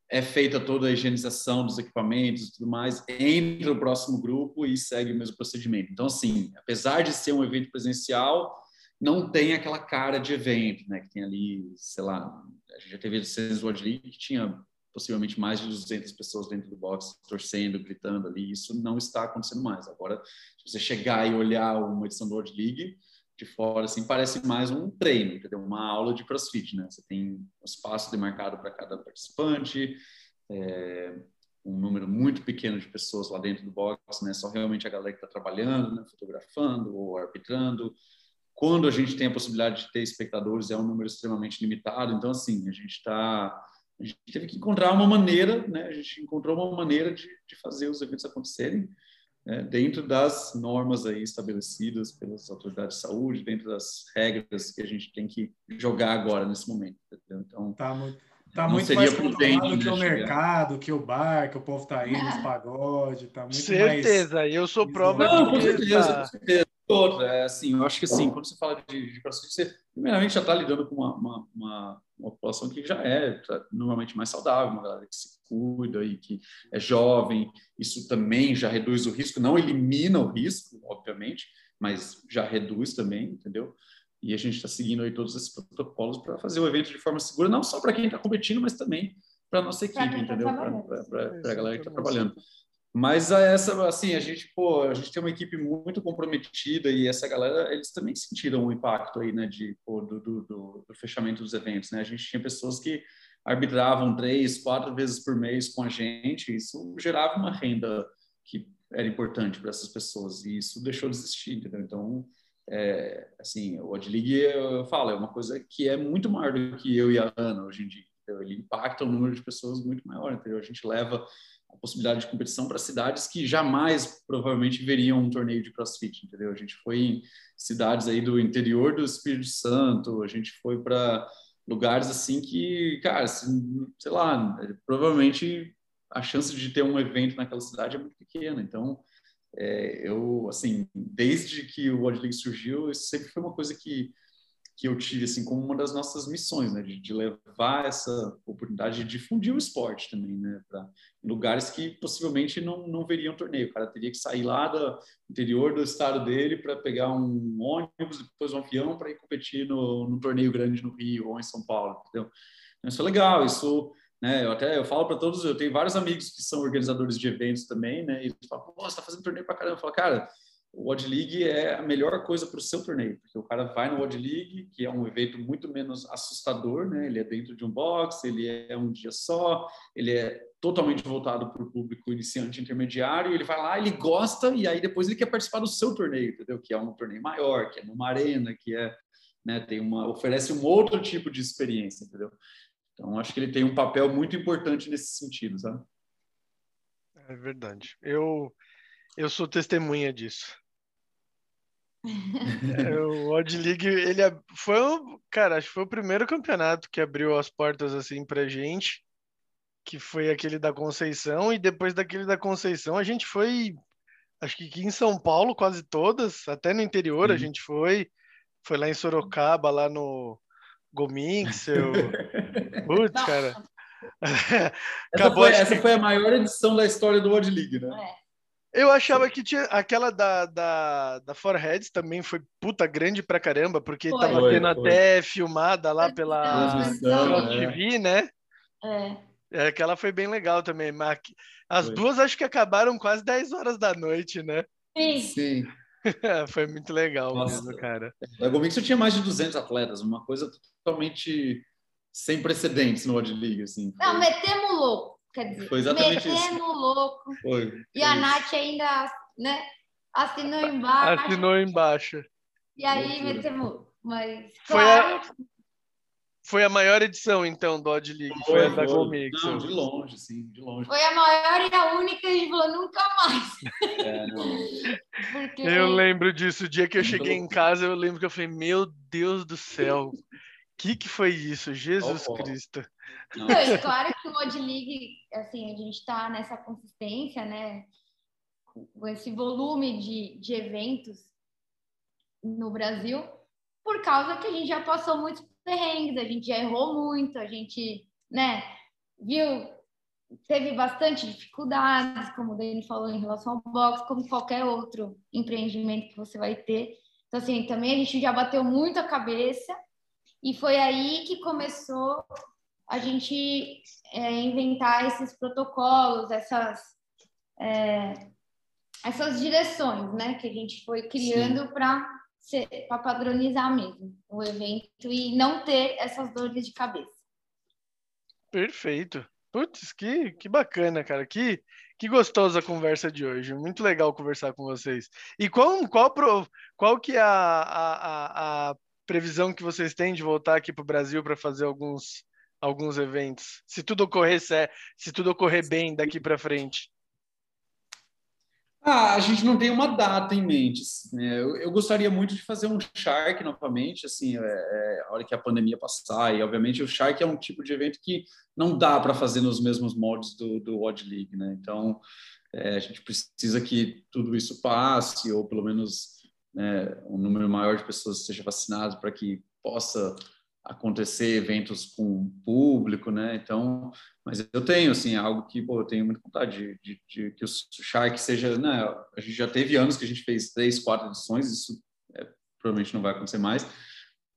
é feita toda a higienização dos equipamentos e tudo mais, entra o próximo grupo e segue o mesmo procedimento. Então, assim, apesar de ser um evento presencial, não tem aquela cara de evento, né? Que tem ali, sei lá, a gente já teve do World League que tinha possivelmente mais de 200 pessoas dentro do box torcendo, gritando ali. Isso não está acontecendo mais. Agora, se você chegar e olhar uma edição do World League de fora, assim, parece mais um treino, entendeu? Uma aula de CrossFit, né? Você tem um espaço demarcado para cada participante, é, um número muito pequeno de pessoas lá dentro do box, né? Só realmente a galera que está trabalhando, né? fotografando ou arbitrando. Quando a gente tem a possibilidade de ter espectadores, é um número extremamente limitado. Então, assim, a gente está a gente teve que encontrar uma maneira, né? A gente encontrou uma maneira de, de fazer os eventos acontecerem né? dentro das normas aí estabelecidas pelas autoridades de saúde, dentro das regras que a gente tem que jogar agora nesse momento. Entendeu?
Então, tá muito, tá muito mais controlado que né, o mercado, que o bar, que o povo tá indo nos pagode, tá muito
certeza,
mais...
eu sou prova
Não, com certeza, com certeza. É assim, eu acho que assim, quando você fala de, de crossfit, você primeiramente já está lidando com uma, uma, uma, uma, população que já é tá, normalmente mais saudável, uma galera que se cuida e que é jovem. Isso também já reduz o risco, não elimina o risco, obviamente, mas já reduz também, entendeu? E a gente está seguindo aí todos esses protocolos para fazer o evento de forma segura, não só para quem está competindo, mas também para a nossa equipe, tá entendeu? Para a galera que está trabalhando. Mas essa, assim, a gente, pô, a gente tem uma equipe muito comprometida e essa galera, eles também sentiram o impacto aí, né, de, pô, do, do, do, fechamento dos eventos, né? A gente tinha pessoas que arbitravam três, quatro vezes por mês com a gente, isso gerava uma renda que era importante para essas pessoas e isso deixou de existir, entendeu? Então, é, assim, o Adlig, eu falo, é uma coisa que é muito maior do que eu e a Ana hoje em dia. Entendeu? Ele impacta o número de pessoas muito maior, entendeu? A gente leva a possibilidade de competição para cidades que jamais provavelmente veriam um torneio de CrossFit, entendeu? A gente foi em cidades aí do interior do Espírito Santo, a gente foi para lugares assim que, cara, assim, sei lá, provavelmente a chance de ter um evento naquela cidade é muito pequena. Então, é, eu, assim, desde que o World League surgiu, isso sempre foi uma coisa que que eu tive assim como uma das nossas missões, né, de, de levar essa oportunidade de difundir o esporte também, né, para lugares que possivelmente não, não veriam torneio. O cara teria que sair lá do interior do estado dele para pegar um ônibus, depois um avião para ir competir no, no torneio grande no Rio ou em São Paulo, entendeu? Então, isso é legal, isso né? Eu até eu falo para todos, eu tenho vários amigos que são organizadores de eventos também, né? E eles falam, pô, você tá fazendo torneio para caramba. Eu falo, cara, o Odd League é a melhor coisa para o seu torneio, porque o cara vai no Odd League, que é um evento muito menos assustador, né? Ele é dentro de um box, ele é um dia só, ele é totalmente voltado para o público iniciante intermediário, ele vai lá, ele gosta e aí depois ele quer participar do seu torneio, entendeu? Que é um torneio maior, que é numa arena, que é, né, tem uma oferece um outro tipo de experiência, entendeu? Então acho que ele tem um papel muito importante nesse sentido, sabe?
É verdade. Eu eu sou testemunha disso. É, o Odd League, ele foi, cara, acho que foi o primeiro campeonato que abriu as portas assim pra gente, que foi aquele da Conceição, e depois daquele da Conceição a gente foi, acho que aqui em São Paulo quase todas, até no interior uhum. a gente foi, foi lá em Sorocaba, lá no Gomixel. Putz, cara.
essa, foi, essa foi, a maior edição da história do World League, né?
É.
Eu achava que tinha aquela da, da, da Foreheads também foi puta grande pra caramba, porque foi. tava tendo até filmada lá pela TV, né?
É.
é. Aquela foi bem legal também. Mas as foi. duas acho que acabaram quase 10 horas da noite, né?
Sim.
Sim.
foi muito legal Nossa. mesmo, cara.
Na Gomix eu tinha mais de 200 atletas, uma coisa totalmente sem precedentes no World League, assim.
Não, metemos louco. Quer dizer,
Foi exatamente
metendo
isso.
louco.
Foi.
E a Nath ainda, né, assinou embaixo.
Assinou embaixo.
E aí Loucura. metemos. Mas,
foi claro. A... Foi a maior edição, então, do Odd League. Foi, foi a da Gomix.
Não, de longe, sim, de longe.
Foi a maior e a única, e a gente falou, nunca mais.
É.
Porque... Eu lembro disso. O dia que eu cheguei em casa, eu lembro que eu falei, meu Deus do céu. O que, que foi isso? Jesus oh, oh. Cristo.
Não, é claro que o Odd League, assim, a gente está nessa consistência, né? Com esse volume de, de eventos no Brasil, por causa que a gente já passou muitos perrengues, a gente já errou muito, a gente, né, viu, teve bastante dificuldades, como o Dani falou, em relação ao box, como qualquer outro empreendimento que você vai ter. Então, assim, também a gente já bateu muito a cabeça, e foi aí que começou a gente é, inventar esses protocolos, essas, é, essas direções, né, que a gente foi criando para padronizar mesmo o evento e não ter essas dores de cabeça.
Perfeito. Putz, que, que bacana, cara. Que, que gostosa a conversa de hoje. Muito legal conversar com vocês. E qual, qual, qual que é a, a, a previsão que vocês têm de voltar aqui para o Brasil para fazer alguns alguns eventos? Se tudo ocorrer, se tudo ocorrer bem daqui para frente.
Ah, a gente não tem uma data em mente. Né? Eu, eu, gostaria muito de fazer um Shark novamente, assim, é, é, a hora que a pandemia passar. E, obviamente, o Shark é um tipo de evento que não dá para fazer nos mesmos moldes do, do Odd League, né? Então, é, a gente precisa que tudo isso passe, ou pelo menos né, um número maior de pessoas esteja vacinado para que possa acontecer eventos com público, né? Então, mas eu tenho assim algo que pô, eu tenho muita vontade de, de, de, que o Shark seja, né? A gente já teve anos que a gente fez três, quatro edições, isso é, provavelmente não vai acontecer mais.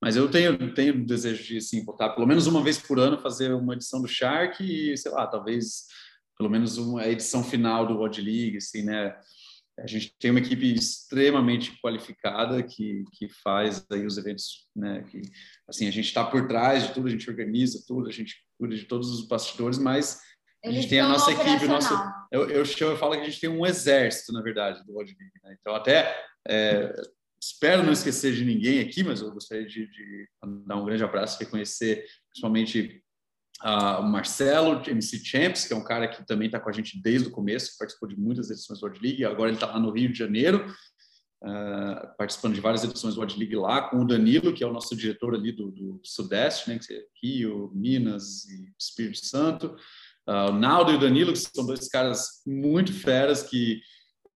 Mas eu tenho tenho desejo de assim botar pelo menos uma vez por ano fazer uma edição do Shark e sei lá talvez pelo menos uma edição final do World League, assim, né? A gente tem uma equipe extremamente qualificada que, que faz aí os eventos, né? Que, assim, a gente está por trás de tudo, a gente organiza tudo, a gente cuida de todos os bastidores, mas a gente tem a nossa equipe, nosso, eu, eu, chamo, eu falo que a gente tem um exército, na verdade, do League. Né? Então, até é, espero não esquecer de ninguém aqui, mas eu gostaria de, de dar um grande abraço, reconhecer principalmente Uh, o Marcelo, MC Champs, que é um cara que também está com a gente desde o começo, participou de muitas edições do World League, agora ele está lá no Rio de Janeiro, uh, participando de várias edições do World League lá, com o Danilo, que é o nosso diretor ali do, do Sudeste, né, que é Rio, Minas e Espírito Santo, uh, o Naldo e o Danilo, que são dois caras muito feras que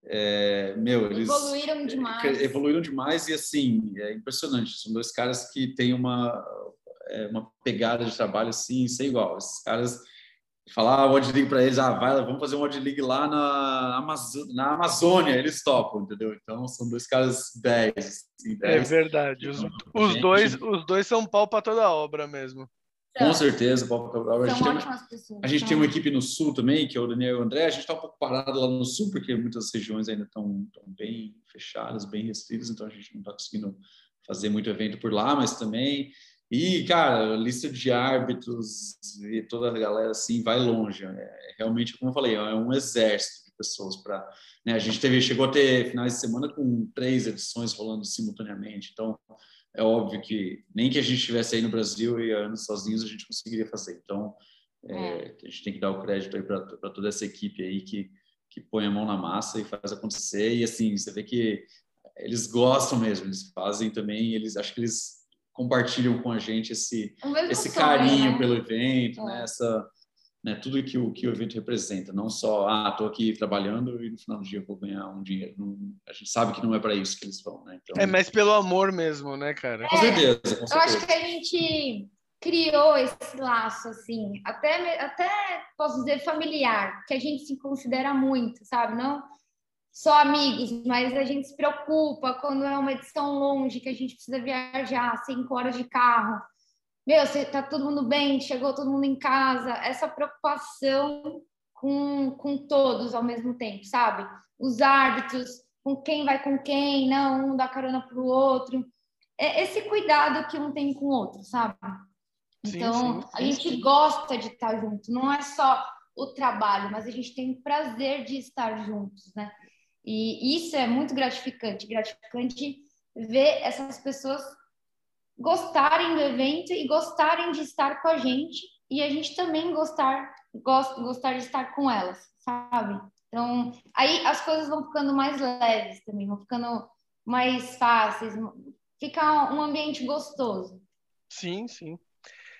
é, meu, eles
evoluíram demais.
Evoluíram demais e assim, é impressionante. São dois caras que têm uma uma pegada de trabalho assim, sem igual. Esses caras falar ah, Odd League para eles, ah, vai, vamos fazer um League lá na, Amazo na Amazônia, eles topam, entendeu? Então são dois caras 10. Assim,
É verdade, os, os dois, os dois são pau para toda a obra mesmo.
Com certeza, Paulo Cabral. A gente, tem,
pessoas.
a gente tem uma equipe no Sul também, que é o Daniel e o André. A gente está um pouco parado lá no Sul, porque muitas regiões ainda estão bem fechadas, bem restritas, então a gente não está conseguindo fazer muito evento por lá, mas também. E, cara, lista de árbitros e toda a galera assim vai longe. É, realmente, como eu falei, é um exército de pessoas para. Né? A gente teve, chegou a ter finais de semana com três edições rolando simultaneamente. Então, é óbvio que nem que a gente estivesse aí no Brasil e anos sozinhos a gente conseguiria fazer. Então, é, a gente tem que dar o crédito aí para toda essa equipe aí que, que põe a mão na massa e faz acontecer. E assim, você vê que eles gostam mesmo, eles fazem também, eles acho que eles compartilham com a gente esse, esse
sonho,
carinho
né?
pelo evento,
É.
né? Essa, né? Tudo que o que o evento representa, não só ah, tô aqui trabalhando e no final do dia eu vou ganhar um dinheiro. Não- a gente sabe que não é para isso que eles vão, né? Então,
É mais pelo amor mesmo, né, cara?
com certeza, com
Eu
certeza.
acho que a gente criou esse laço, assim, até, até posso dizer familiar, que a gente se considera muito, sabe? Não só amigos, mas a gente se preocupa quando é uma edição longe, que a gente precisa viajar cinco horas de carro. Meu, você, tá todo mundo bem? Chegou todo mundo em casa? Essa preocupação com, com todos ao mesmo tempo, sabe? Os árbitros, com quem vai com quem, não, um dá carona pro outro é esse cuidado que um tem com o outro, sabe?
Sim,
Então,
sim,
a
sim,
gente gosta de estar junto, não é só o trabalho, mas a gente tem o prazer de estar juntos, né? E isso é muito gratificante, gratificante ver essas pessoas gostarem do evento e gostarem de estar com a gente e a gente também gostar gost, gostar de estar com elas, sabe? Então, aí as coisas vão ficando mais leves também, vão ficando mais fáceis, fica um ambiente gostoso.
Sim, sim.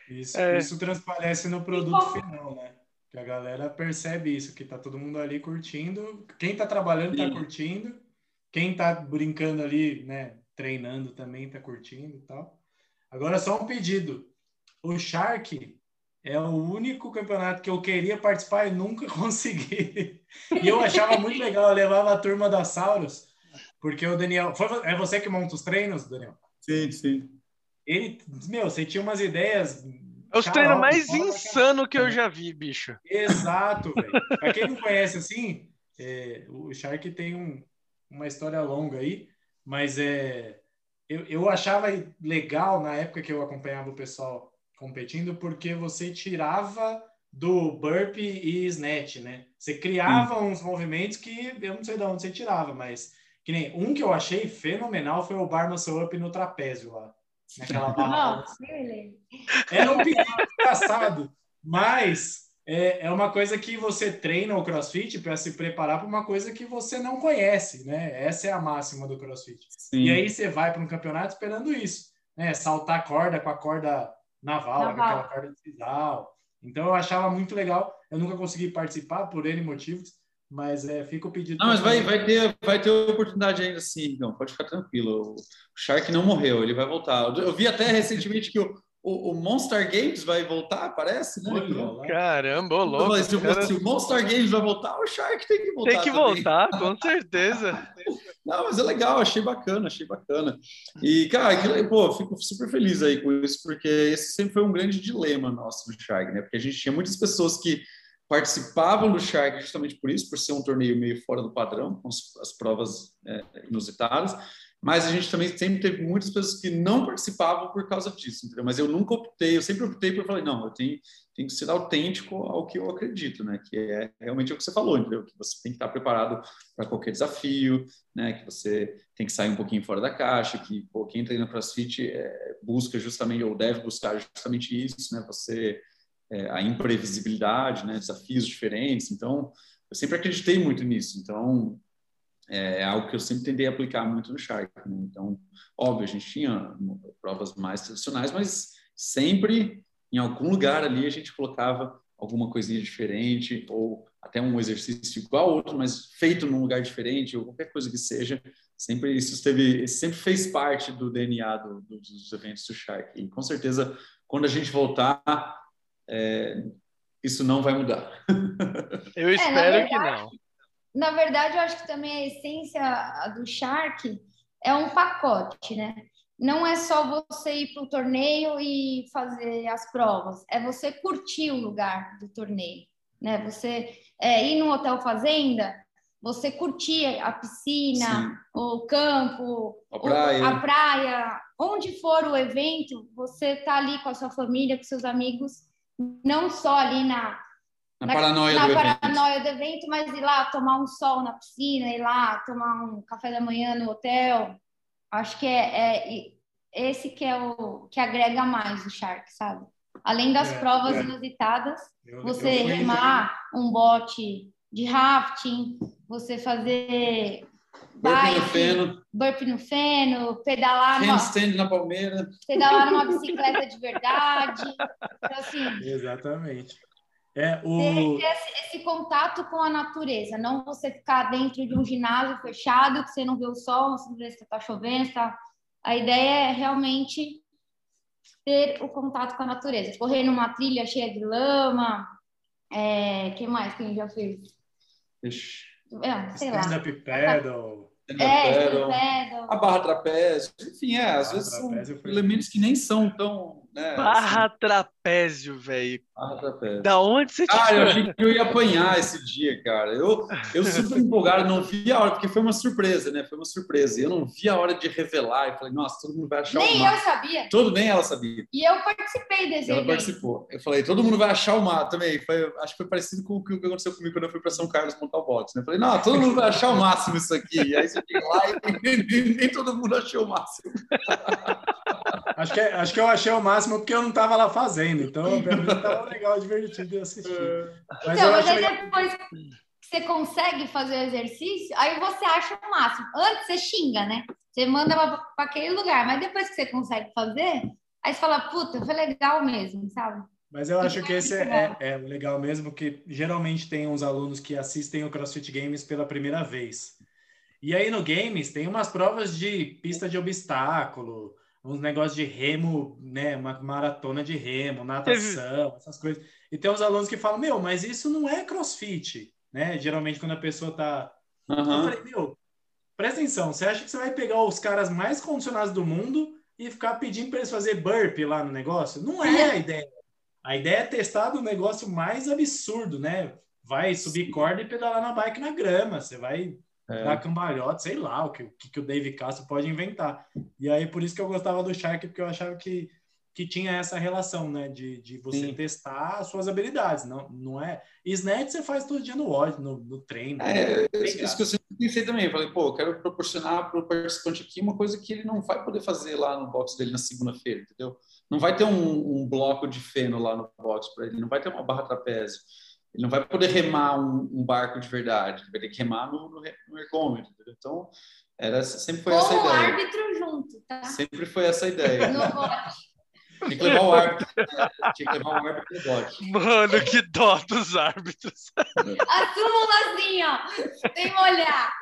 Isso,
É.
isso transparece no produto final, né? Que a galera percebe isso, que tá todo mundo ali curtindo. Quem tá trabalhando tá
Sim.
curtindo. Quem tá brincando ali, né, treinando também tá curtindo e tal. Agora só um pedido. O Shark é o único campeonato que eu queria participar e nunca consegui. E eu achava muito legal, eu levava a turma da Sauros, porque o Daniel, foi, é você que monta os treinos, Daniel?
Sim, sim.
Ele, meu, você tinha umas ideias
É os treinos mais
daquela-
insanos que eu já vi, bicho.
Exato, velho. Pra quem não conhece assim, é, o Shark tem um- uma história longa aí, mas é, eu, eu achava legal na época que eu acompanhava o pessoal competindo, porque você tirava do burp e snatch, né? Você criava uns movimentos que eu não sei de onde você tirava, mas que nem um que eu achei fenomenal foi o bar muscle up no trapézio lá. Naquela
ele.
Era um pedido engraçado, mas é, é uma coisa que você treina o CrossFit para se preparar para uma coisa que você não conhece, né? Essa é a máxima do CrossFit.
sim.
E aí você vai para um campeonato esperando isso, né? Saltar corda com a corda naval, com
Naval.
aquela corda de sisal. Então eu achava muito legal. Eu nunca consegui participar por N motivos, mas é, fica o pedido.
Não, mas vai, vai, ter, vai ter oportunidade ainda sim, não, pode ficar tranquilo. O Shark não morreu, ele vai voltar. Eu vi até recentemente que o, o, o Monster Games vai voltar, parece, né?
Olha.
Caramba, ô louco.
Mas, tipo,
cara
se o Monster Games vai voltar, o Shark tem que voltar.
Tem que
também.
voltar, com certeza.
Não, mas é legal, achei bacana, achei bacana. E, cara, que, pô, fico super feliz aí com isso, porque esse sempre foi um grande dilema nosso no Shark, né? Porque a gente tinha muitas pessoas que participavam do Shark justamente por isso, por ser um torneio meio fora do padrão, com as, as provas é, inusitadas, mas a gente também sempre teve muitas pessoas que não participavam por causa disso, entendeu? Mas eu nunca optei, eu sempre optei por falar, não, eu tenho, tenho que ser autêntico ao que eu acredito, né? Que é realmente o que você falou, entendeu? Que você tem que estar preparado para qualquer desafio, né? Que você tem que sair um pouquinho fora da caixa, que pô, quem treina CrossFit é, busca justamente ou deve buscar justamente isso, né? Você é, a imprevisibilidade, né? Desafios diferentes. Então, eu sempre acreditei muito nisso. Então, é algo que eu sempre tentei aplicar muito no Shark. Né? Então, óbvio, a gente tinha provas mais tradicionais, mas sempre em algum lugar ali a gente colocava alguma coisinha diferente ou até um exercício igual ao outro, mas feito num lugar diferente ou qualquer coisa que seja. Sempre isso esteve, sempre fez parte do DNA do, do, dos eventos do Shark. E com certeza, quando a gente voltar, é, isso não vai mudar.
Eu espero que
verdade,
não.
Na verdade, eu acho que também a essência do Shark é um pacote, né? não é só você ir para o torneio e fazer as provas, é você curtir o lugar do torneio, né? Você é, ir no hotel fazenda, você curtir a piscina, Sim. o campo,
a praia.
a praia, onde for o evento, você tá ali com a sua família, com seus amigos, não só ali na
na, na paranoia,
na
do,
paranoia
evento.
do evento, mas ir lá tomar um sol na piscina, ir lá tomar um café da manhã no hotel, Acho que é, é esse que é o que agrega mais o Shark, sabe? Além das é, provas é. inusitadas, eu, você eu remar um bote de rafting, você fazer
burpee no feno,
burpee no feno, pedalar
handstand na palmeira,
pedalar numa bicicleta de verdade. Então, assim,
Exatamente. É, o...
Ter esse, esse, contato com a natureza, não você ficar dentro de um ginásio fechado, que você não vê o sol, não vê se está chovendo, tá... a ideia é realmente ter o contato com a natureza. Correr numa trilha cheia de lama, é... que mais que a gente já fez?
Ixi.
É, sei lá.
Stand-up paddle.
É,
a barra trapézio, enfim, é, às vezes são elementos que nem são tão. Né,
barra assim. trapézio, velho.
Barra trapézio.
Da onde você
Cara, eu achei que eu ia apanhar esse dia, cara. Eu, eu super empolgado, não vi a hora, porque foi uma surpresa, né? Foi uma surpresa. E eu não vi a hora de revelar. E falei, nossa, todo mundo vai achar
nem
o
Nem eu sabia.
Todo nem ela sabia.
E eu participei desse
Ela
evento.
participou. Eu falei, todo mundo vai achar o mato também. Foi, acho que foi parecido com o que aconteceu comigo quando eu fui para São Carlos montar o box. Né? Eu falei, não, todo mundo vai achar o máximo isso aqui. E aí você chega lá e nem, nem todo mundo achou o máximo.
Acho que, acho que eu achei o máximo porque eu não estava lá fazendo, então para mim estava legal, divertido de assistir.
É.
Mas
então,
eu
mas aí
legal-
depois que você consegue fazer o exercício, aí você acha o máximo. Antes você xinga, né? Você manda para aquele lugar, mas depois que você consegue fazer, aí você fala, puta, foi legal mesmo, sabe?
Mas eu acho que esse é, é, é legal mesmo, que geralmente tem uns alunos que assistem o CrossFit Games pela primeira vez. E aí no Games tem umas provas de pista de obstáculo, uns negócios de remo, né? Uma maratona de remo, natação, essas coisas. E tem uns alunos que falam, meu, mas isso não é CrossFit, né? Geralmente quando a pessoa tá. Eu
Aham.
falei, meu, presta atenção, você acha que você vai pegar os caras mais condicionados do mundo e ficar pedindo para eles fazer burpee lá no negócio? Não é a ideia. A ideia é testar do negócio mais absurdo, né? Vai subir corda e pedalar na bike na grama. Você vai
É.
dar cambalhota, sei lá o que, o que, o Dave Castro pode inventar. E aí, por isso que eu gostava do Shark, porque eu achava que, que tinha essa relação, né? De, de você
Sim.
testar as suas habilidades. Não, não é. E Snatch você faz todo dia no ódio, no, no treino.
É,
Obrigado.
isso que eu sempre pensei também. Eu falei, pô, eu quero proporcionar para o participante aqui uma coisa que ele não vai poder fazer lá no box dele na segunda-feira, entendeu? Não vai ter um, um bloco de feno lá no box para ele, não vai ter uma barra trapézio, ele não vai poder remar um, um barco de verdade, ele vai ter que remar no, no, no ergômetro? Então, era, sempre foi
Com
essa
o
ideia.
árbitro junto, tá?
Sempre foi essa ideia.
No bote.
Tinha que levar o árbitro, né? tinha que levar o árbitro no bote.
Mano, que dó dos árbitros.
A súmula assim, ó, sem molhar.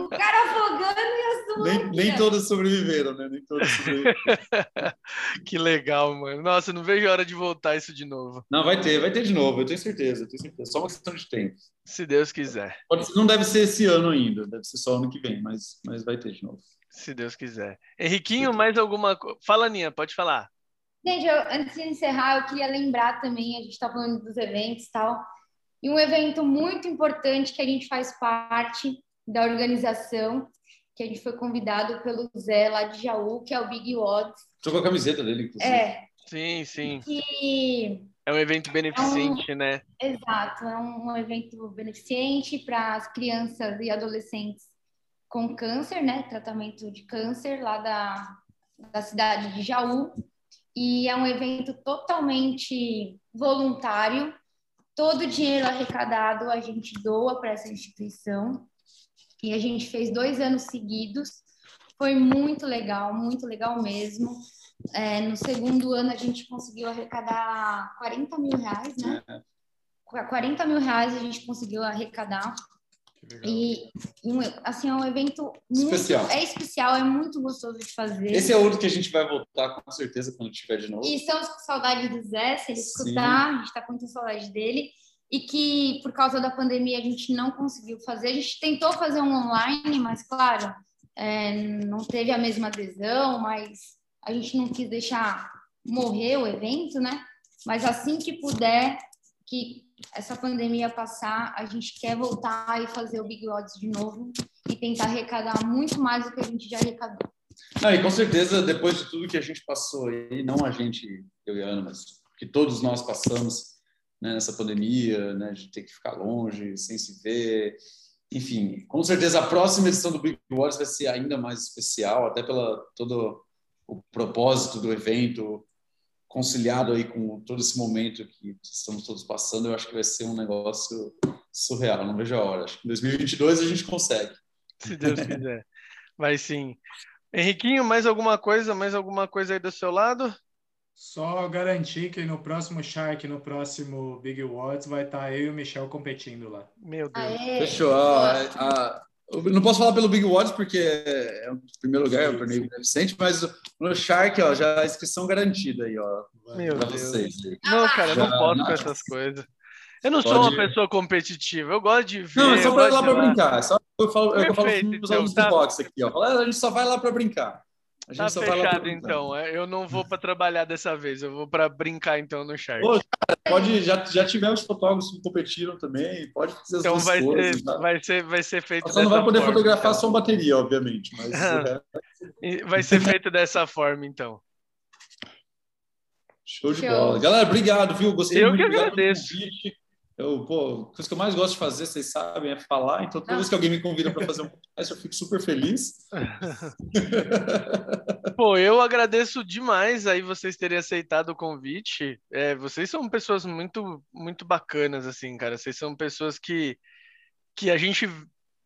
O cara afogando e a súmula
Nem, nem
ó.
todos sobreviveram, né? Nem todos sobreviveram.
que legal, mano. Nossa, eu não vejo a hora de voltar isso de novo.
Não, vai ter, vai ter de novo, eu tenho certeza, eu tenho certeza. Só uma questão de tempo.
Se Deus quiser.
Pode ser- não deve ser esse ano ainda, deve ser só ano que vem, mas, mas vai ter de novo.
Se Deus quiser. Henriquinho, mais alguma coisa? Fala, Aninha, pode falar.
Gente, eu- antes de encerrar, eu queria lembrar também, a gente está falando dos eventos e tal, e um evento muito importante que a gente faz parte da organização, que a gente foi convidado pelo Zé lá de Jaú, que é o Big Odds.
Tô com a camiseta dele, inclusive.
É,
Sim, sim.
que
É um evento beneficente, né?
Exato, é um evento beneficente para as crianças e adolescentes com câncer, né? Tratamento de câncer lá da, da cidade de Jaú. E é um evento totalmente voluntário. Todo o dinheiro arrecadado a gente doa para essa instituição. E a gente fez dois anos seguidos. Foi muito legal, muito legal mesmo. É, no segundo ano a gente conseguiu arrecadar 40 mil reais, né?
É.
40 mil reais a gente conseguiu arrecadar. E, um, assim, é um evento muito,
Especial.
É especial, é muito gostoso de fazer.
Esse é outro que a gente vai voltar com certeza quando tiver de novo.
E estamos com saudade do Zé, se ele
Sim.
escutar, a gente está com muita saudade dele. E que, por causa da pandemia, a gente não conseguiu fazer. A gente tentou fazer um online, mas, claro, é, não teve a mesma adesão, mas a gente não quis deixar morrer o evento, né? Mas assim que puder, que essa pandemia passar, a gente quer voltar e fazer o Big Odds de novo e tentar arrecadar muito mais do que a gente já arrecadou.
Não, e com certeza, depois de tudo que a gente passou aí, não a gente, eu e a Ana, mas que todos nós passamos né, nessa pandemia, né, de ter que ficar longe, sem se ver, enfim, com certeza a próxima edição do Big Wars vai ser ainda mais especial, até pela todo o propósito do evento, conciliado aí com todo esse momento que estamos todos passando, eu acho que vai ser um negócio surreal, não vejo a hora. Acho que em 2022 a gente consegue.
Se Deus quiser. Vai sim. Henriquinho, mais alguma coisa? Mais alguma coisa aí do seu lado?
Só garantir que no próximo Shark, no próximo Big Awards, vai estar tá eu e o Michel competindo lá.
Meu Deus.
Aê. Fechou. Ah, ah, não posso falar pelo Big Awards porque é o primeiro lugar, é o torneio beneficente, mas no Shark, ó, já a inscrição garantida aí, ó.
Meu Deus. Vocês. Não, cara, eu não posso com essas coisas. Eu não Pode... sou uma pessoa competitiva, eu gosto de ver.
Não, é só para ir lá para brincar. É só eu falo, Perfeito, eu falo para os alunos então, tá... do boxe aqui, ó. A gente só vai lá para brincar. A
gente tá fechado, então. É, eu não vou para trabalhar dessa vez, eu vou para brincar então no Shark. Pô,
cara, pode, já, já tivemos fotógrafos que competiram também, pode fazer
então as vai coisas. Ser, tá? vai, ser, vai ser feito
Você não vai poder forma, fotografar então. só bateria, obviamente, mas...
vai ser feito dessa forma, então.
Show de Show. bola. Galera, obrigado, viu? Gostei
eu
muito.
Eu que agradeço.
Eu, pô, coisa que eu mais gosto de fazer, vocês sabem, é falar. Então, toda vez que alguém me convida para fazer um podcast, eu fico super feliz.
pô, eu agradeço demais aí vocês terem aceitado o convite. É, vocês são pessoas muito, muito bacanas, assim, cara. Vocês são pessoas que, que a gente,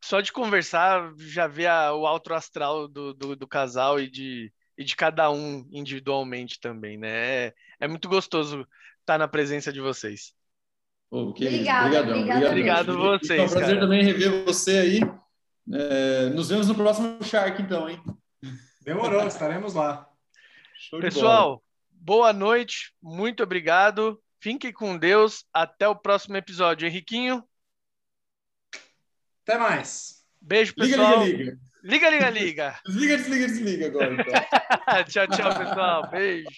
só de conversar, já vê a, o alto astral do, do, do casal e de, e de cada um individualmente também, né? É, é muito gostoso estar na presença de vocês.
Que obrigadão,
obrigado, obrigado vocês. É um
prazer cara. também rever você aí. É, nos vemos no próximo Shark, então, hein?
Demorou, estaremos lá.
Pessoal, boa noite, muito obrigado. Fiquem com Deus. Até o próximo episódio. Henriquinho.
Até mais.
Beijo, pessoal.
Liga, liga, liga.
Liga, liga, liga.
Desliga, desliga, desliga agora. Então.
tchau, tchau, pessoal. Beijo.